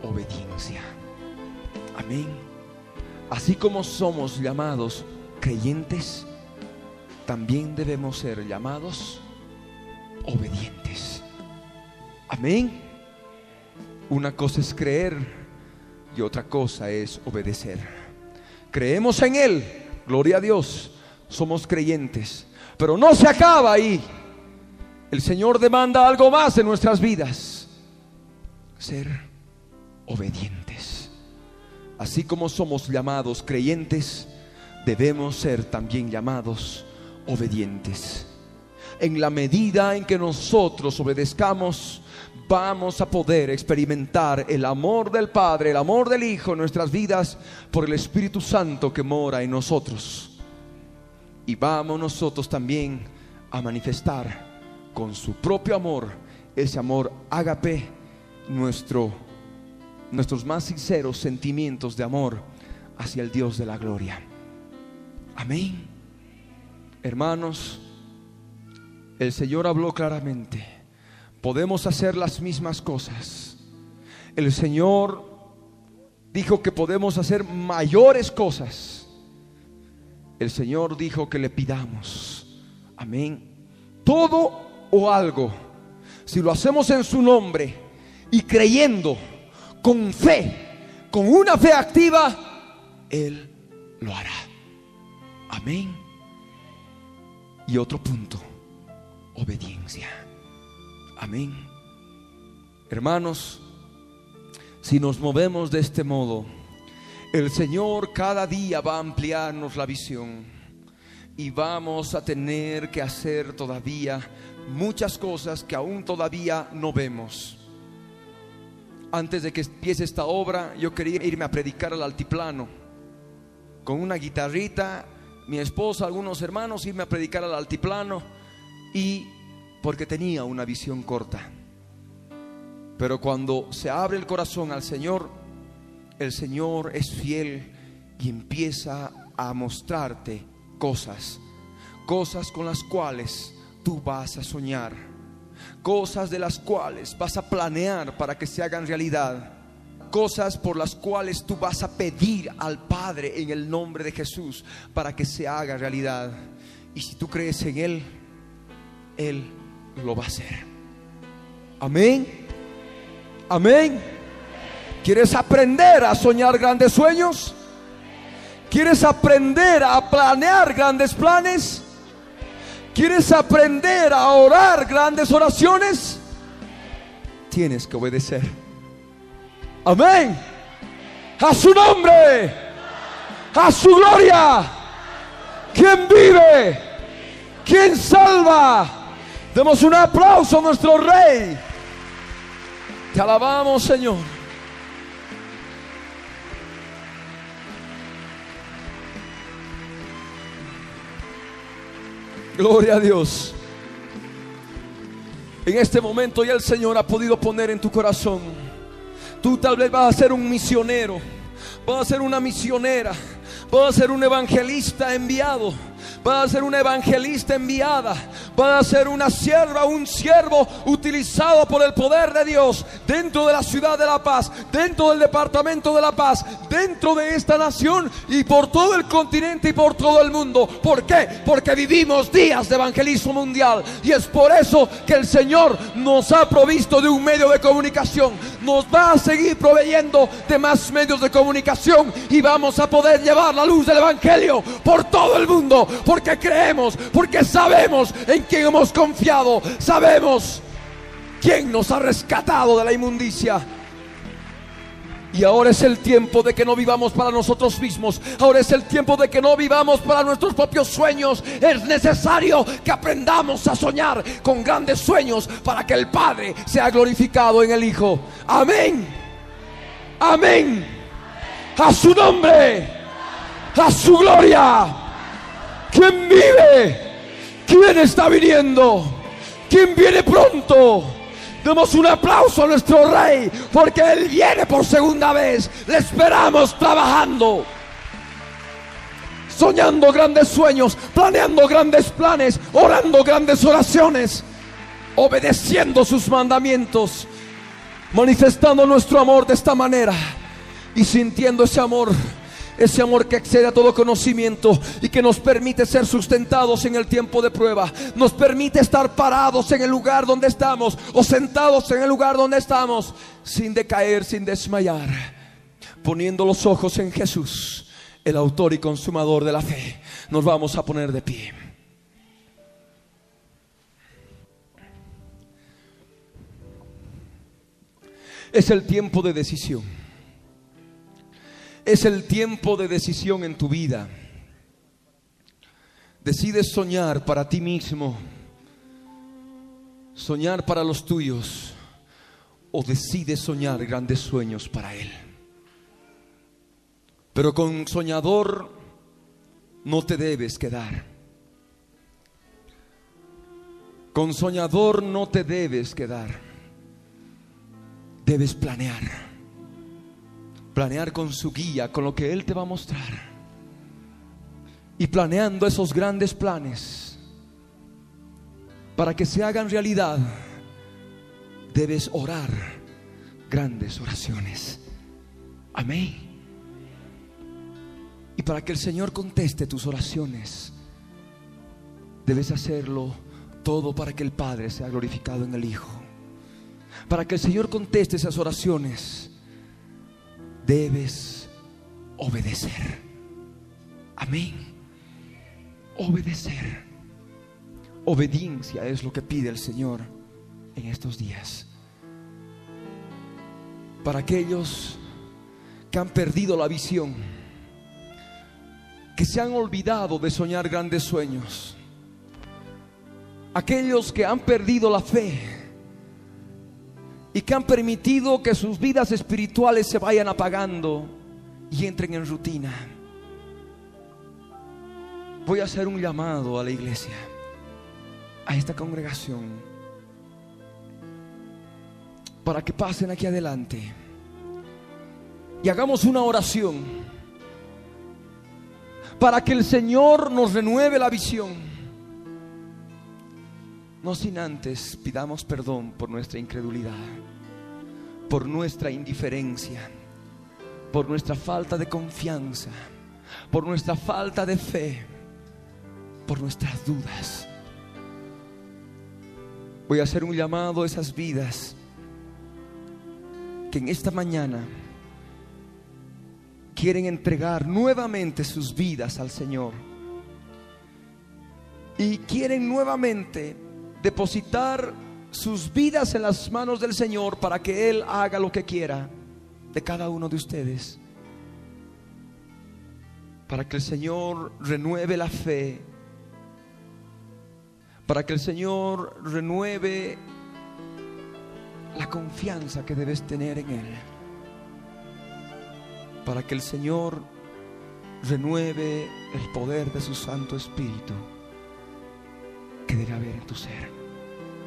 obediencia. Amén. Así como somos llamados creyentes, también debemos ser llamados obedientes. Amén. Una cosa es creer y otra cosa es obedecer. Creemos en Él, gloria a Dios, somos creyentes, Pero no se acaba ahí. El Señor demanda algo más en nuestras vidas. Ser obedientes. Así como somos llamados creyentes, debemos ser también llamados obedientes. En la medida en que nosotros obedezcamos, vamos a poder experimentar el amor del Padre, el amor del Hijo en nuestras vidas por el Espíritu Santo que mora en nosotros. Y vamos nosotros también a manifestar con su propio amor ese amor ágape, nuestro, nuestros más sinceros sentimientos de amor hacia el Dios de la gloria. Amén. Hermanos, el Señor habló claramente. Podemos hacer las mismas cosas. El Señor dijo que podemos hacer mayores cosas. El Señor dijo que le pidamos. Amén. Todo o algo. Si lo hacemos en su nombre y creyendo, con fe, con una fe activa, Él lo hará. Amén. Y otro punto, obediencia. Amén. Hermanos, si nos movemos de este modo, el Señor cada día va a ampliarnos la visión y vamos a tener que hacer todavía muchas cosas que aún todavía no vemos. Antes de que empiece esta obra, yo quería irme a predicar al altiplano con una guitarrita, mi esposa, algunos hermanos, irme a predicar al altiplano y porque tenía una visión corta. Pero cuando se abre el corazón al Señor, el Señor es fiel y empieza a mostrarte cosas, cosas con las cuales tú vas a soñar, cosas de las cuales vas a planear para que se hagan realidad, cosas por las cuales tú vas a pedir al Padre en el nombre de Jesús para que se haga realidad. Y si tú crees en Él, Él lo va a hacer. Amén. Amén. ¿Quieres aprender a soñar grandes sueños? ¿Quieres aprender a planear grandes planes? ¿Quieres aprender a orar grandes oraciones? Tienes que obedecer. Amén. A su nombre. A su gloria. ¿Quién vive? ¿Quién salva? Demos un aplauso a nuestro Rey. Te alabamos, Señor. Gloria a Dios. En este momento ya el Señor ha podido poner en tu corazón. Tú tal vez vas a ser un misionero, vas a ser una misionera, vas a ser un evangelista enviado va a ser una evangelista enviada, va a ser una sierva, un siervo utilizado por el poder de Dios dentro de la ciudad de La Paz, dentro del departamento de La Paz, dentro de esta nación y por todo el continente y por todo el mundo. ¿Por qué? Porque vivimos días de evangelismo mundial y es por eso que el Señor nos ha provisto de un medio de comunicación, nos va a seguir proveyendo de más medios de comunicación y vamos a poder llevar la luz del Evangelio por todo el mundo porque creemos, porque sabemos en quién hemos confiado, sabemos quién nos ha rescatado de la inmundicia. Y ahora es el tiempo de que no vivamos para nosotros mismos. Ahora es el tiempo de que no vivamos para nuestros propios sueños. Es necesario que aprendamos a soñar con grandes sueños para que el Padre sea glorificado en el Hijo. Amén. Amén. A su nombre. A su gloria. ¿Quién vive? ¿Quién está viniendo? ¿Quién viene pronto? Demos un aplauso a nuestro rey porque Él viene por segunda vez. Le esperamos trabajando, soñando grandes sueños, planeando grandes planes, orando grandes oraciones, obedeciendo sus mandamientos, manifestando nuestro amor de esta manera y sintiendo ese amor ese amor que excede a todo conocimiento y que nos permite ser sustentados en el tiempo de prueba, nos permite estar parados en el lugar donde estamos o sentados en el lugar donde estamos sin decaer, sin desmayar, poniendo los ojos en Jesús, el autor y consumador de la fe. Nos vamos a poner de pie. Es el tiempo de decisión. Es el tiempo de decisión en tu vida. Decides soñar para ti mismo, soñar para los tuyos, o decides soñar grandes sueños para Él. Pero con soñador no te debes quedar. Con soñador no te debes quedar. Debes planear. Planear con su guía, con lo que Él te va a mostrar. Y planeando esos grandes planes para que se hagan realidad, debes orar grandes oraciones. Amén. Y para que el Señor conteste tus oraciones, debes hacerlo todo para que el Padre sea glorificado en el Hijo. Para que el Señor conteste esas oraciones, debes obedecer. Amén. Obedecer. Obediencia es lo que pide el Señor en estos días. Para aquellos que han perdido la visión, que se han olvidado de soñar grandes sueños, aquellos que han perdido la fe y que han permitido que sus vidas espirituales se vayan apagando y entren en rutina. Voy a hacer un llamado a la iglesia, a esta congregación, para que pasen aquí adelante y hagamos una oración para que el Señor nos renueve la visión. No sin antes pidamos perdón por nuestra incredulidad, por nuestra indiferencia, por nuestra falta de confianza, por nuestra falta de fe, por nuestras dudas. Voy a hacer un llamado a esas vidas que en esta mañana quieren entregar nuevamente sus vidas al Señor. Y quieren nuevamente depositar sus vidas en las manos del Señor para que Él haga lo que quiera de cada uno de ustedes. Para que el Señor renueve la fe. Para que el Señor renueve la confianza que debes tener en Él para que el Señor renueve el poder de su Santo Espíritu que debe haber en tu ser.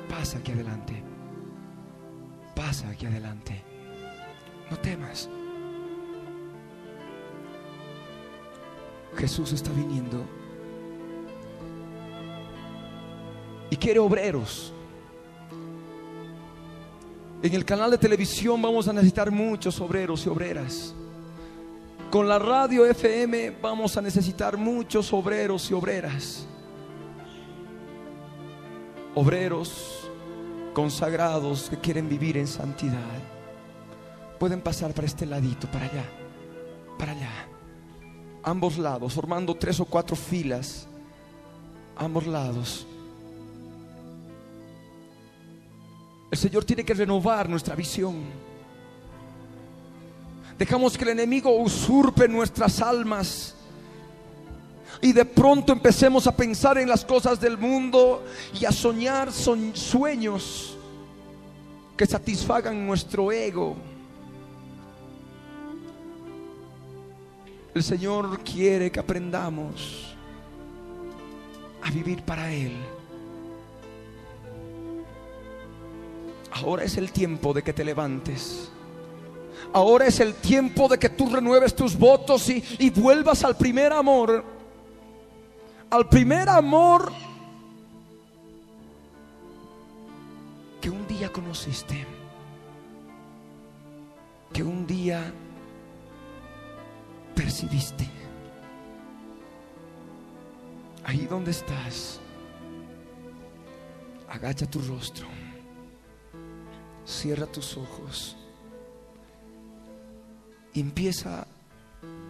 Pasa aquí adelante. Pasa aquí adelante. No temas. Jesús está viniendo y quiere obreros. En el canal de televisión vamos a necesitar muchos obreros y obreras. Con la radio FM vamos a necesitar muchos obreros y obreras. Obreros consagrados que quieren vivir en santidad. Pueden pasar para este ladito, para allá, para allá. Ambos lados, formando tres o cuatro filas. Ambos lados. El Señor tiene que renovar nuestra visión. Dejamos que el enemigo usurpe nuestras almas. Y de pronto empecemos a pensar en las cosas del mundo y a soñar sueños que satisfagan nuestro ego. El Señor quiere que aprendamos a vivir para Él. Ahora es el tiempo de que te levantes. Ahora es el tiempo de que tú renueves tus votos y, vuelvas al primer amor. Al primer amor que un día conociste. Que un día percibiste. Ahí donde estás, agacha tu rostro, cierra tus ojos empieza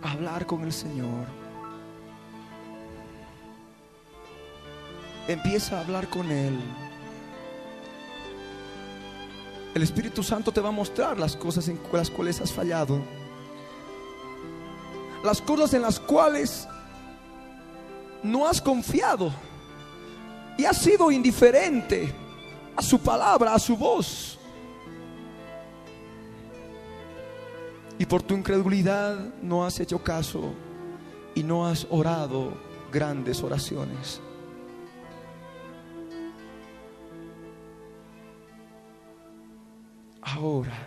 a hablar con el Señor. Empieza a hablar con Él. El Espíritu Santo te va a mostrar las cosas en las cuales has fallado. Las cosas en las cuales no has confiado y has sido indiferente a su palabra, a su voz. Y por tu incredulidad no has hecho caso y no has orado grandes oraciones. Ahora,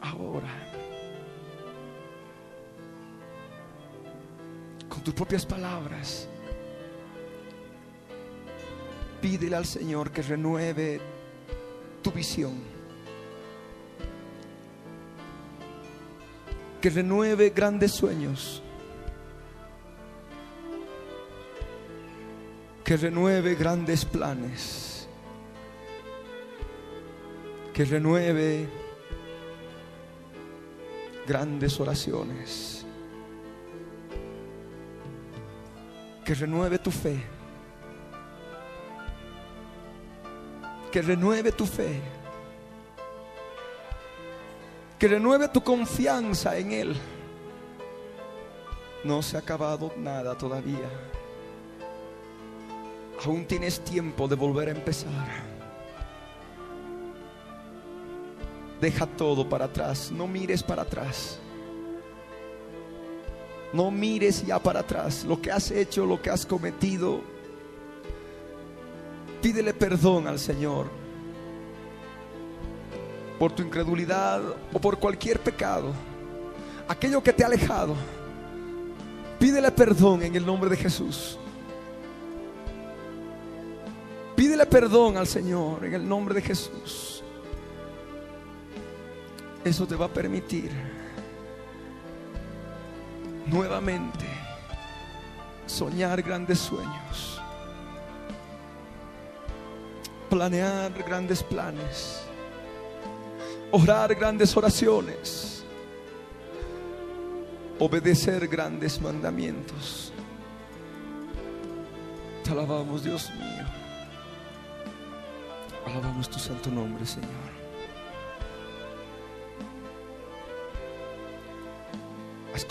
ahora, con tus propias palabras, pídele al Señor que renueve tu visión. que renueve grandes sueños, que renueve grandes planes, que renueve grandes oraciones, que renueve tu fe, que renueve tu fe que renueve tu confianza en Él. No se ha acabado nada todavía. Aún tienes tiempo de volver a empezar. Deja todo para atrás. No mires para atrás. No mires ya para atrás. Lo que has hecho, lo que has cometido. Pídele perdón al Señor por tu incredulidad o por cualquier pecado, aquello que te ha alejado, pídele perdón en el nombre de Jesús. Pídele perdón al Señor en el nombre de Jesús. Eso te va a permitir nuevamente soñar grandes sueños, planear grandes planes orar grandes oraciones, obedecer grandes mandamientos. Te alabamos, Dios mío. Alabamos tu santo nombre, Señor.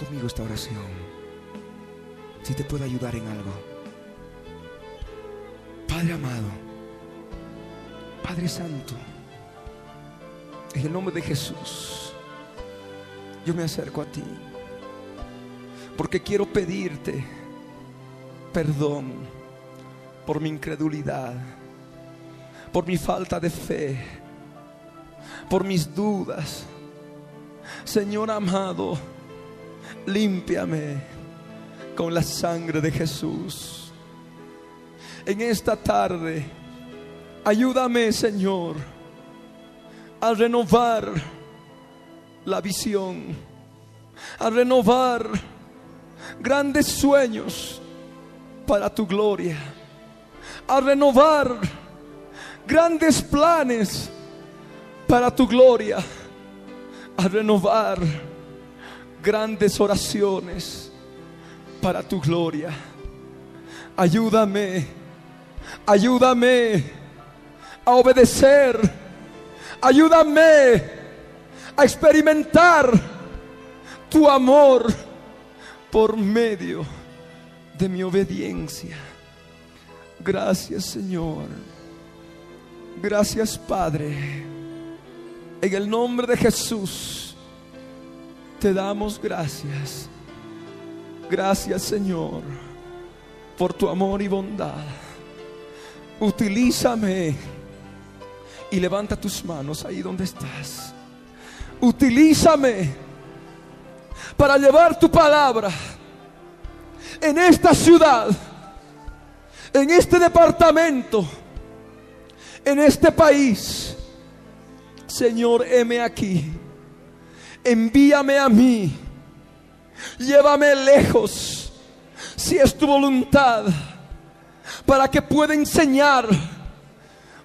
Conmigo esta oración. Si te puedo ayudar en algo. Padre amado, Padre Santo, en el nombre de Jesús, yo me acerco a ti. Porque quiero pedirte perdón por mi incredulidad, por mi falta de fe, por mis dudas. Señor amado, límpiame con la sangre de Jesús. En esta tarde, ayúdame, Señor a renovar la visión, a renovar grandes sueños para tu gloria, a renovar grandes planes para tu gloria, a renovar grandes oraciones para tu gloria. Ayúdame, ayúdame a obedecer Ayúdame a experimentar tu amor por medio de mi obediencia. Gracias Señor. Gracias Padre. En el nombre de Jesús te damos gracias. Gracias Señor por tu amor y bondad. Utilízame y levanta tus manos ahí donde estás. Utilízame para llevar tu palabra en esta ciudad, en este departamento, en este país. Señor, heme aquí. Envíame a mí. Llévame lejos, si es tu voluntad, para que pueda enseñar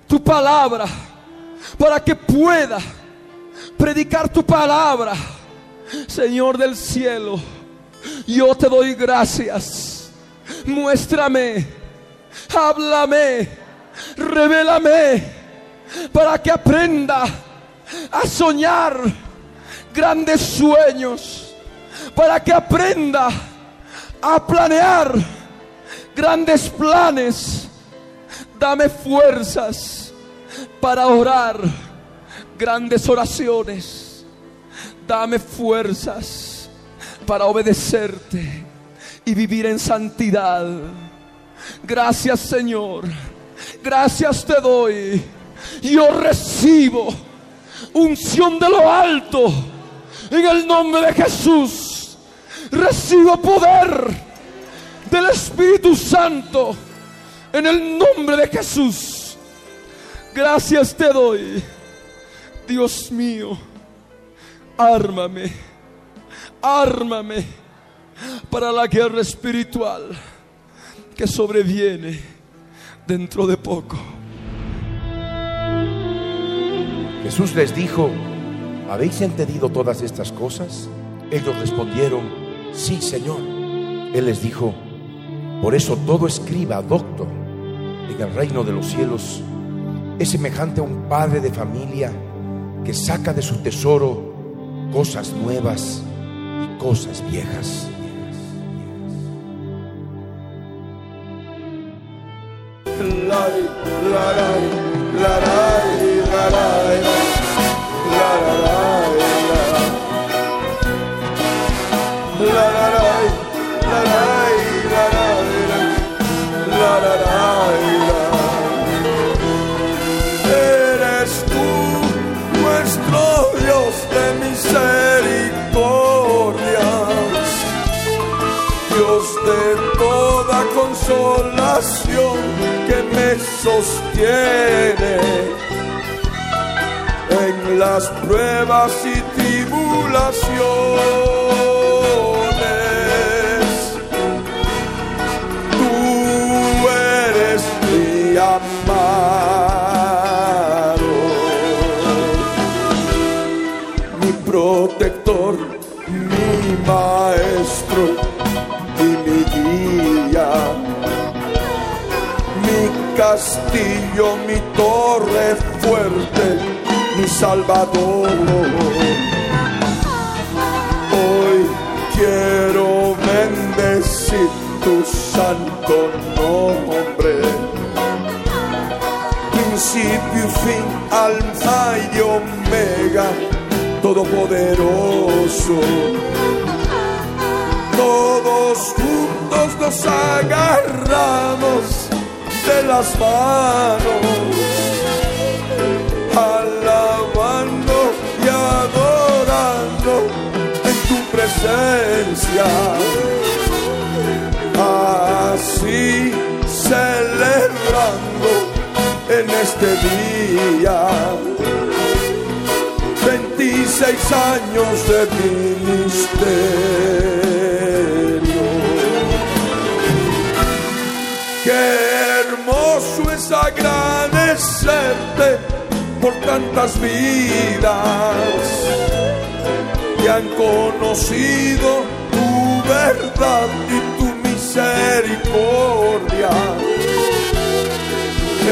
tu palabra para que pueda predicar tu palabra. Señor del cielo, yo te doy gracias. Muéstrame, háblame, revélame para que aprenda a soñar grandes sueños, para que aprenda a planear grandes planes. Dame fuerzas para orar grandes oraciones. Dame fuerzas para obedecerte y vivir en santidad. Gracias Señor. Gracias te doy. Yo recibo unción de lo alto en el nombre de Jesús. Recibo poder del Espíritu Santo en el nombre de Jesús. Gracias te doy. Dios mío, ármame, ármame para la guerra espiritual que sobreviene dentro de poco. Jesús les dijo, ¿habéis entendido todas estas cosas? Ellos respondieron, sí, Señor. Él les dijo, por eso todo escriba, doctor, en el reino de los cielos es semejante a un padre de familia que saca de su tesoro cosas nuevas y cosas viejas. Consolación que me sostiene en las pruebas y tribulaciones. Castillo, mi torre fuerte, mi salvador. Hoy quiero bendecir tu santo nombre. Principio y fin, alfa y omega, todopoderoso. Todos juntos nos agarramos las manos, alabando y adorando en tu presencia. Así celebrando en este día 26 años de ministerio. Agradecerte por tantas vidas que han conocido tu verdad y tu misericordia.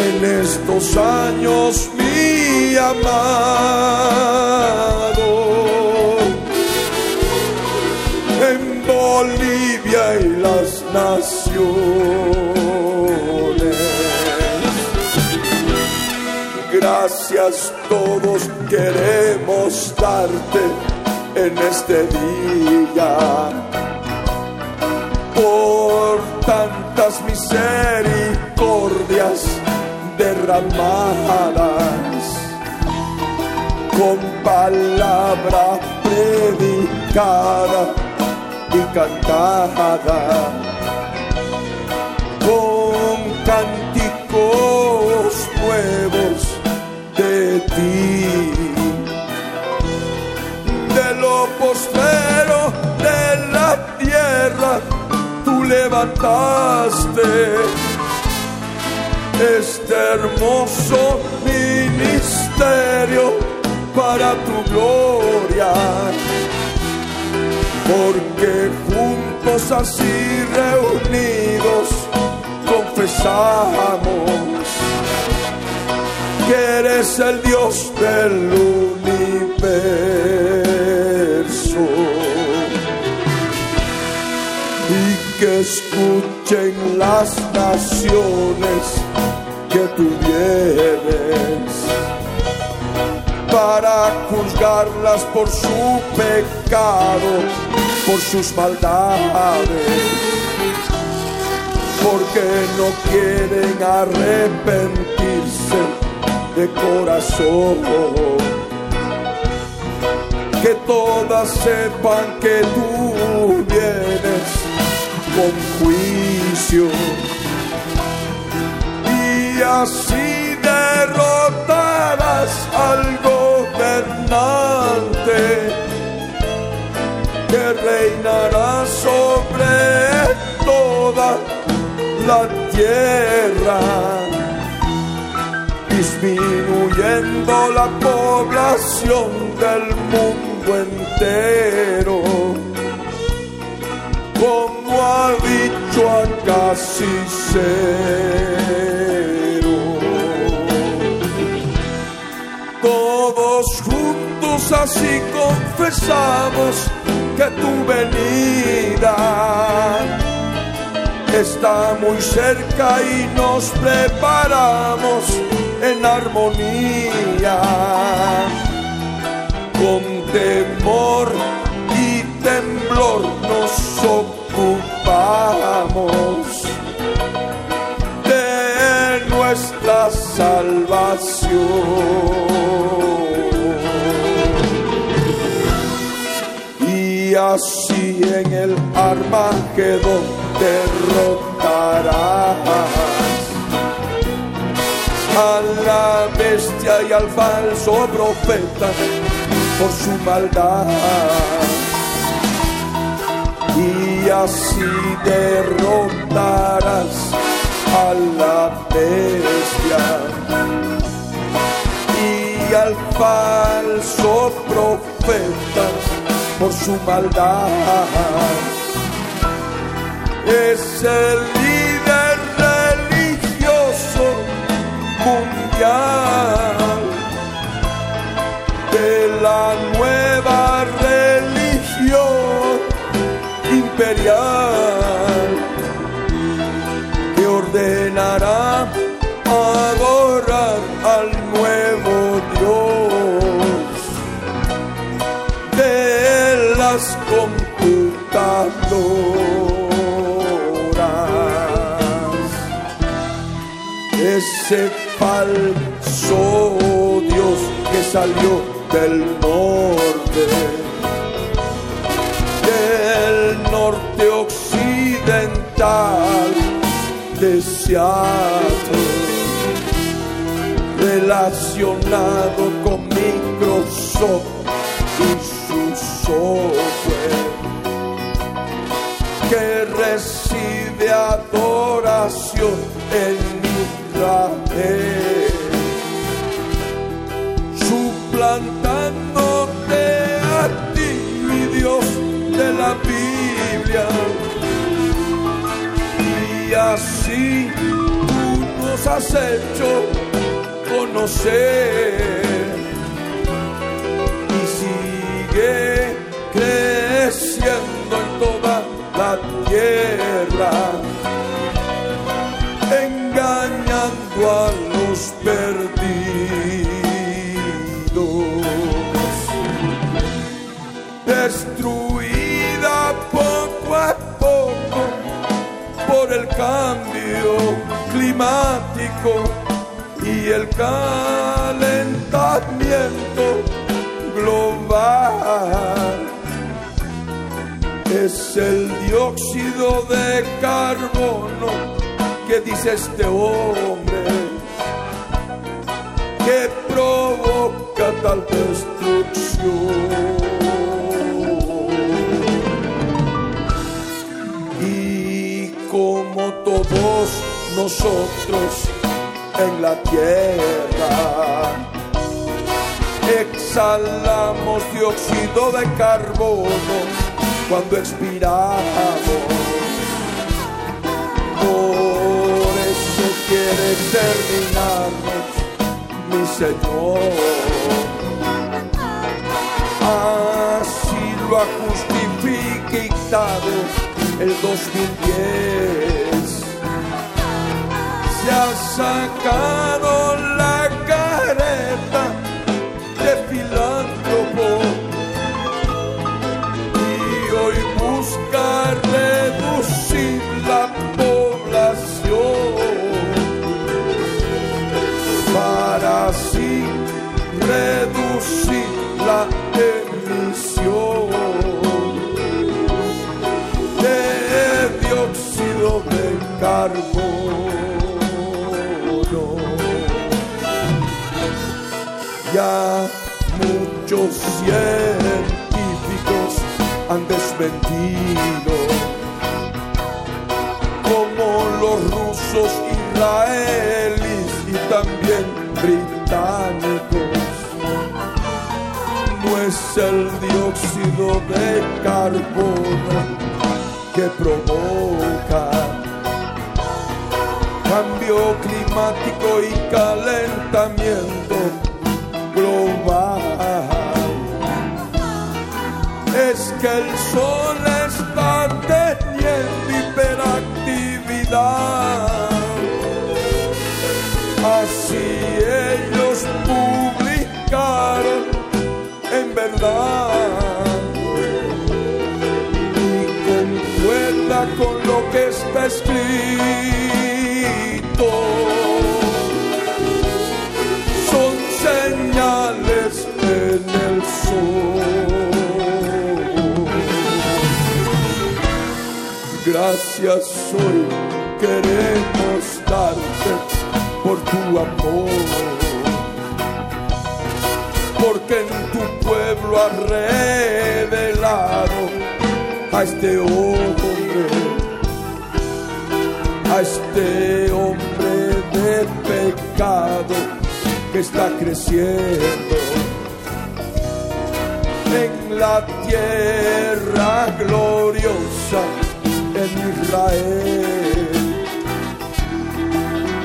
En estos años, mi amado, en Bolivia y las naciones. Gracias todos queremos darte en este día. Por tantas misericordias derramadas con palabra predicada y cantada con cánticos nuevos de ti. De lo postrero de la tierra tú levantaste este hermoso ministerio para tu gloria. Porque juntos así reunidos confesamos que eres el Dios del universo. Y que escuchen las naciones que tú vienes para juzgarlas por su pecado, por sus maldades, porque no quieren arrepentirse de corazón. Que todas sepan que tú vienes con juicio y así derrotarás al gobernante que reinará sobre toda la tierra, disminuyendo la población del mundo entero como ha dicho a cero. Todos juntos así confesamos que tu venida está muy cerca y nos preparamos en armonía con temor y temblor nos ocupamos de nuestra salvación. Y así en el Armagedón derrotarás a la bestia y al falso profeta por su maldad y así derrotarás a la bestia y al falso profeta por su maldad. Es el mundial de la nueva religión imperial que ordenará adorar al nuevo Dios de las computadoras. Ese falso Dios que salió del norte. Del norte occidental. De relacionado con Microsoft y su software, que recibe adoración en Suplantándote a ti, mi Dios de la Biblia. Y así tú nos has hecho conocer. Y sigue creciendo en toda la tierra, engañando a los perdidos destruida poco a poco por el cambio climático y el calentamiento global. Es el dióxido de carbono que dice este hombre que provoca tal destrucción. Y como todos nosotros en la tierra, exhalamos dióxido de carbono cuando expiramos. Quiere terminarnos mi Señor. Así lo ha justificado el 2010. Se ha sacado carbono. Ya muchos científicos han desmentido como los rusos, israelíes y también británicos. No es el dióxido de carbono que provoca climático y calentamiento global. Es que el sol está teniendo hiperactividad. Así ellos publicaron en verdad y concuerda con lo que está escrito. Gracias hoy queremos darte por tu amor. Porque en tu pueblo has revelado a este hombre, a este hombre de pecado que está creciendo. en la tierra gloriosa en Israel,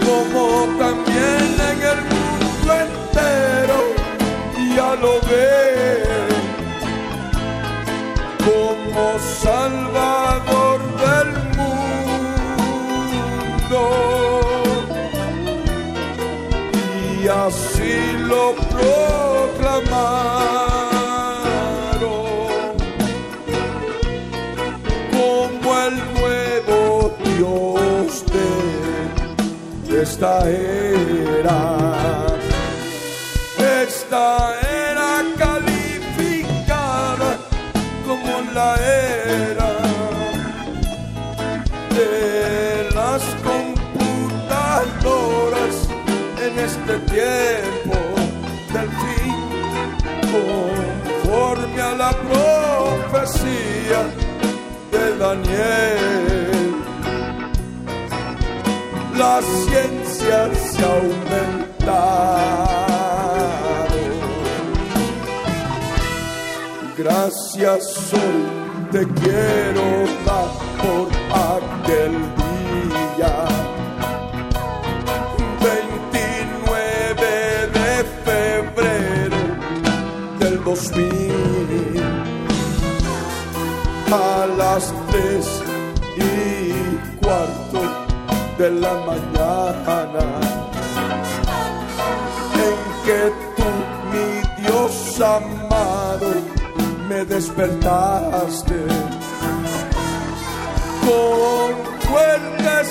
como también en el mundo entero ya lo ve como Salvador del mundo. Y así lo proclamaron esta era esta era calificada como la era de las computadoras en este tiempo del fin, conforme a la profecía de Daniel. La se aumenta. Gracias hoy te quiero dar por aquel día. 29 de febrero del 2000 a las 3 y cuarto de la mañana en que tú, mi Dios amado, me despertaste. Con fuertes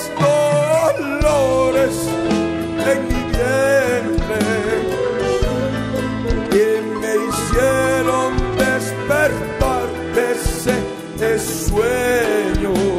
dolores en mi vientre y me hicieron despertar de ese sueño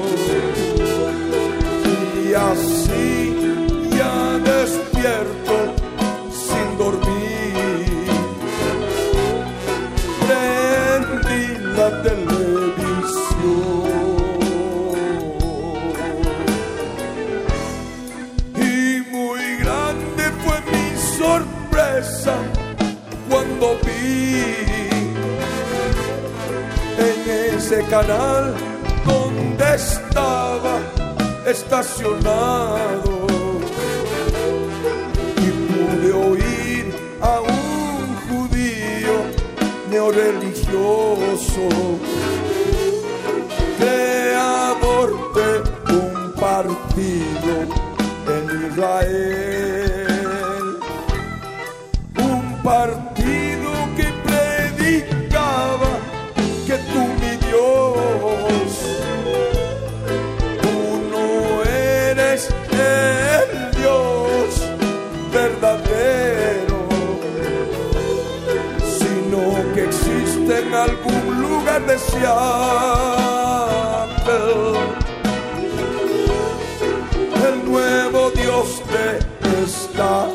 en ese canal donde estaba estacionado. Y pude oír a un judío neoreligioso en algún lugar de Seattle el nuevo Dios de esta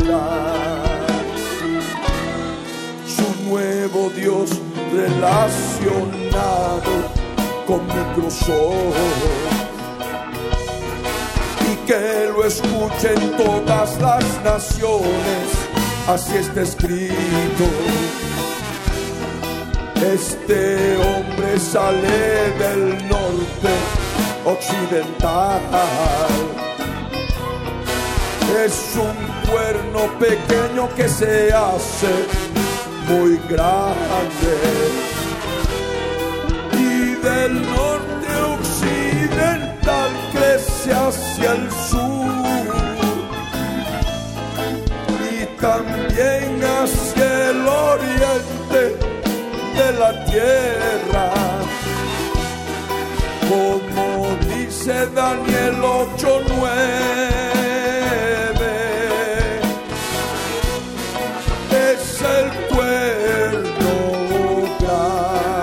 era. Su nuevo Dios relacionado con Microsoft y que lo escuchen todas las naciones, así está escrito. Este hombre sale del norte occidental. Es un cuerno pequeño que se hace muy grande. Y del norte occidental crece hacia el sur también hacia el oriente de la tierra. Como dice Daniel 8:9, es el cuerno grande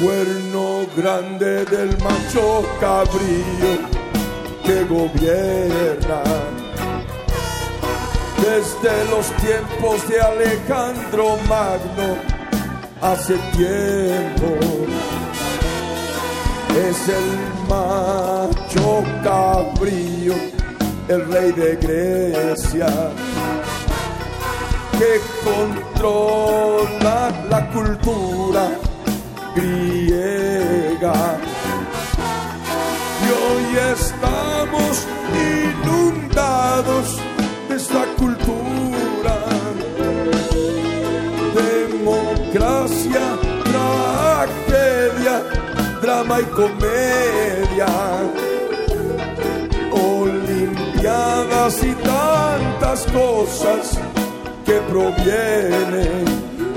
cuerno grande del macho cabrío que gobierna desde los tiempos de Alejandro Magno hace tiempo es el macho cabrío el rey de Grecia que controla la cultura griega. Y hoy estamos inundados de esta cultura. Democracia, tragedia, drama y comedia. Olimpiadas y tantas cosas que provienen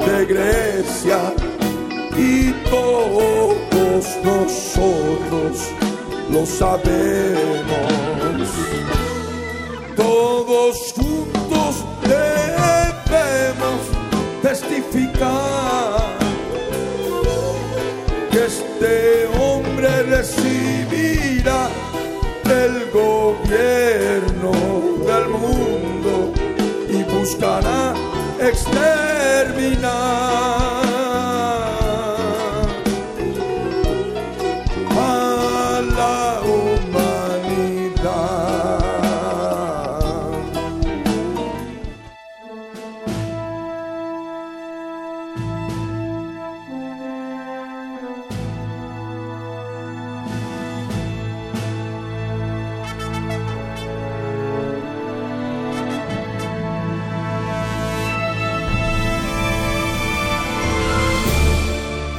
de Grecia y todos nosotros lo sabemos. Todos juntos debemos testificar que este hombre recibirá el gobierno del mundo y buscará exterminar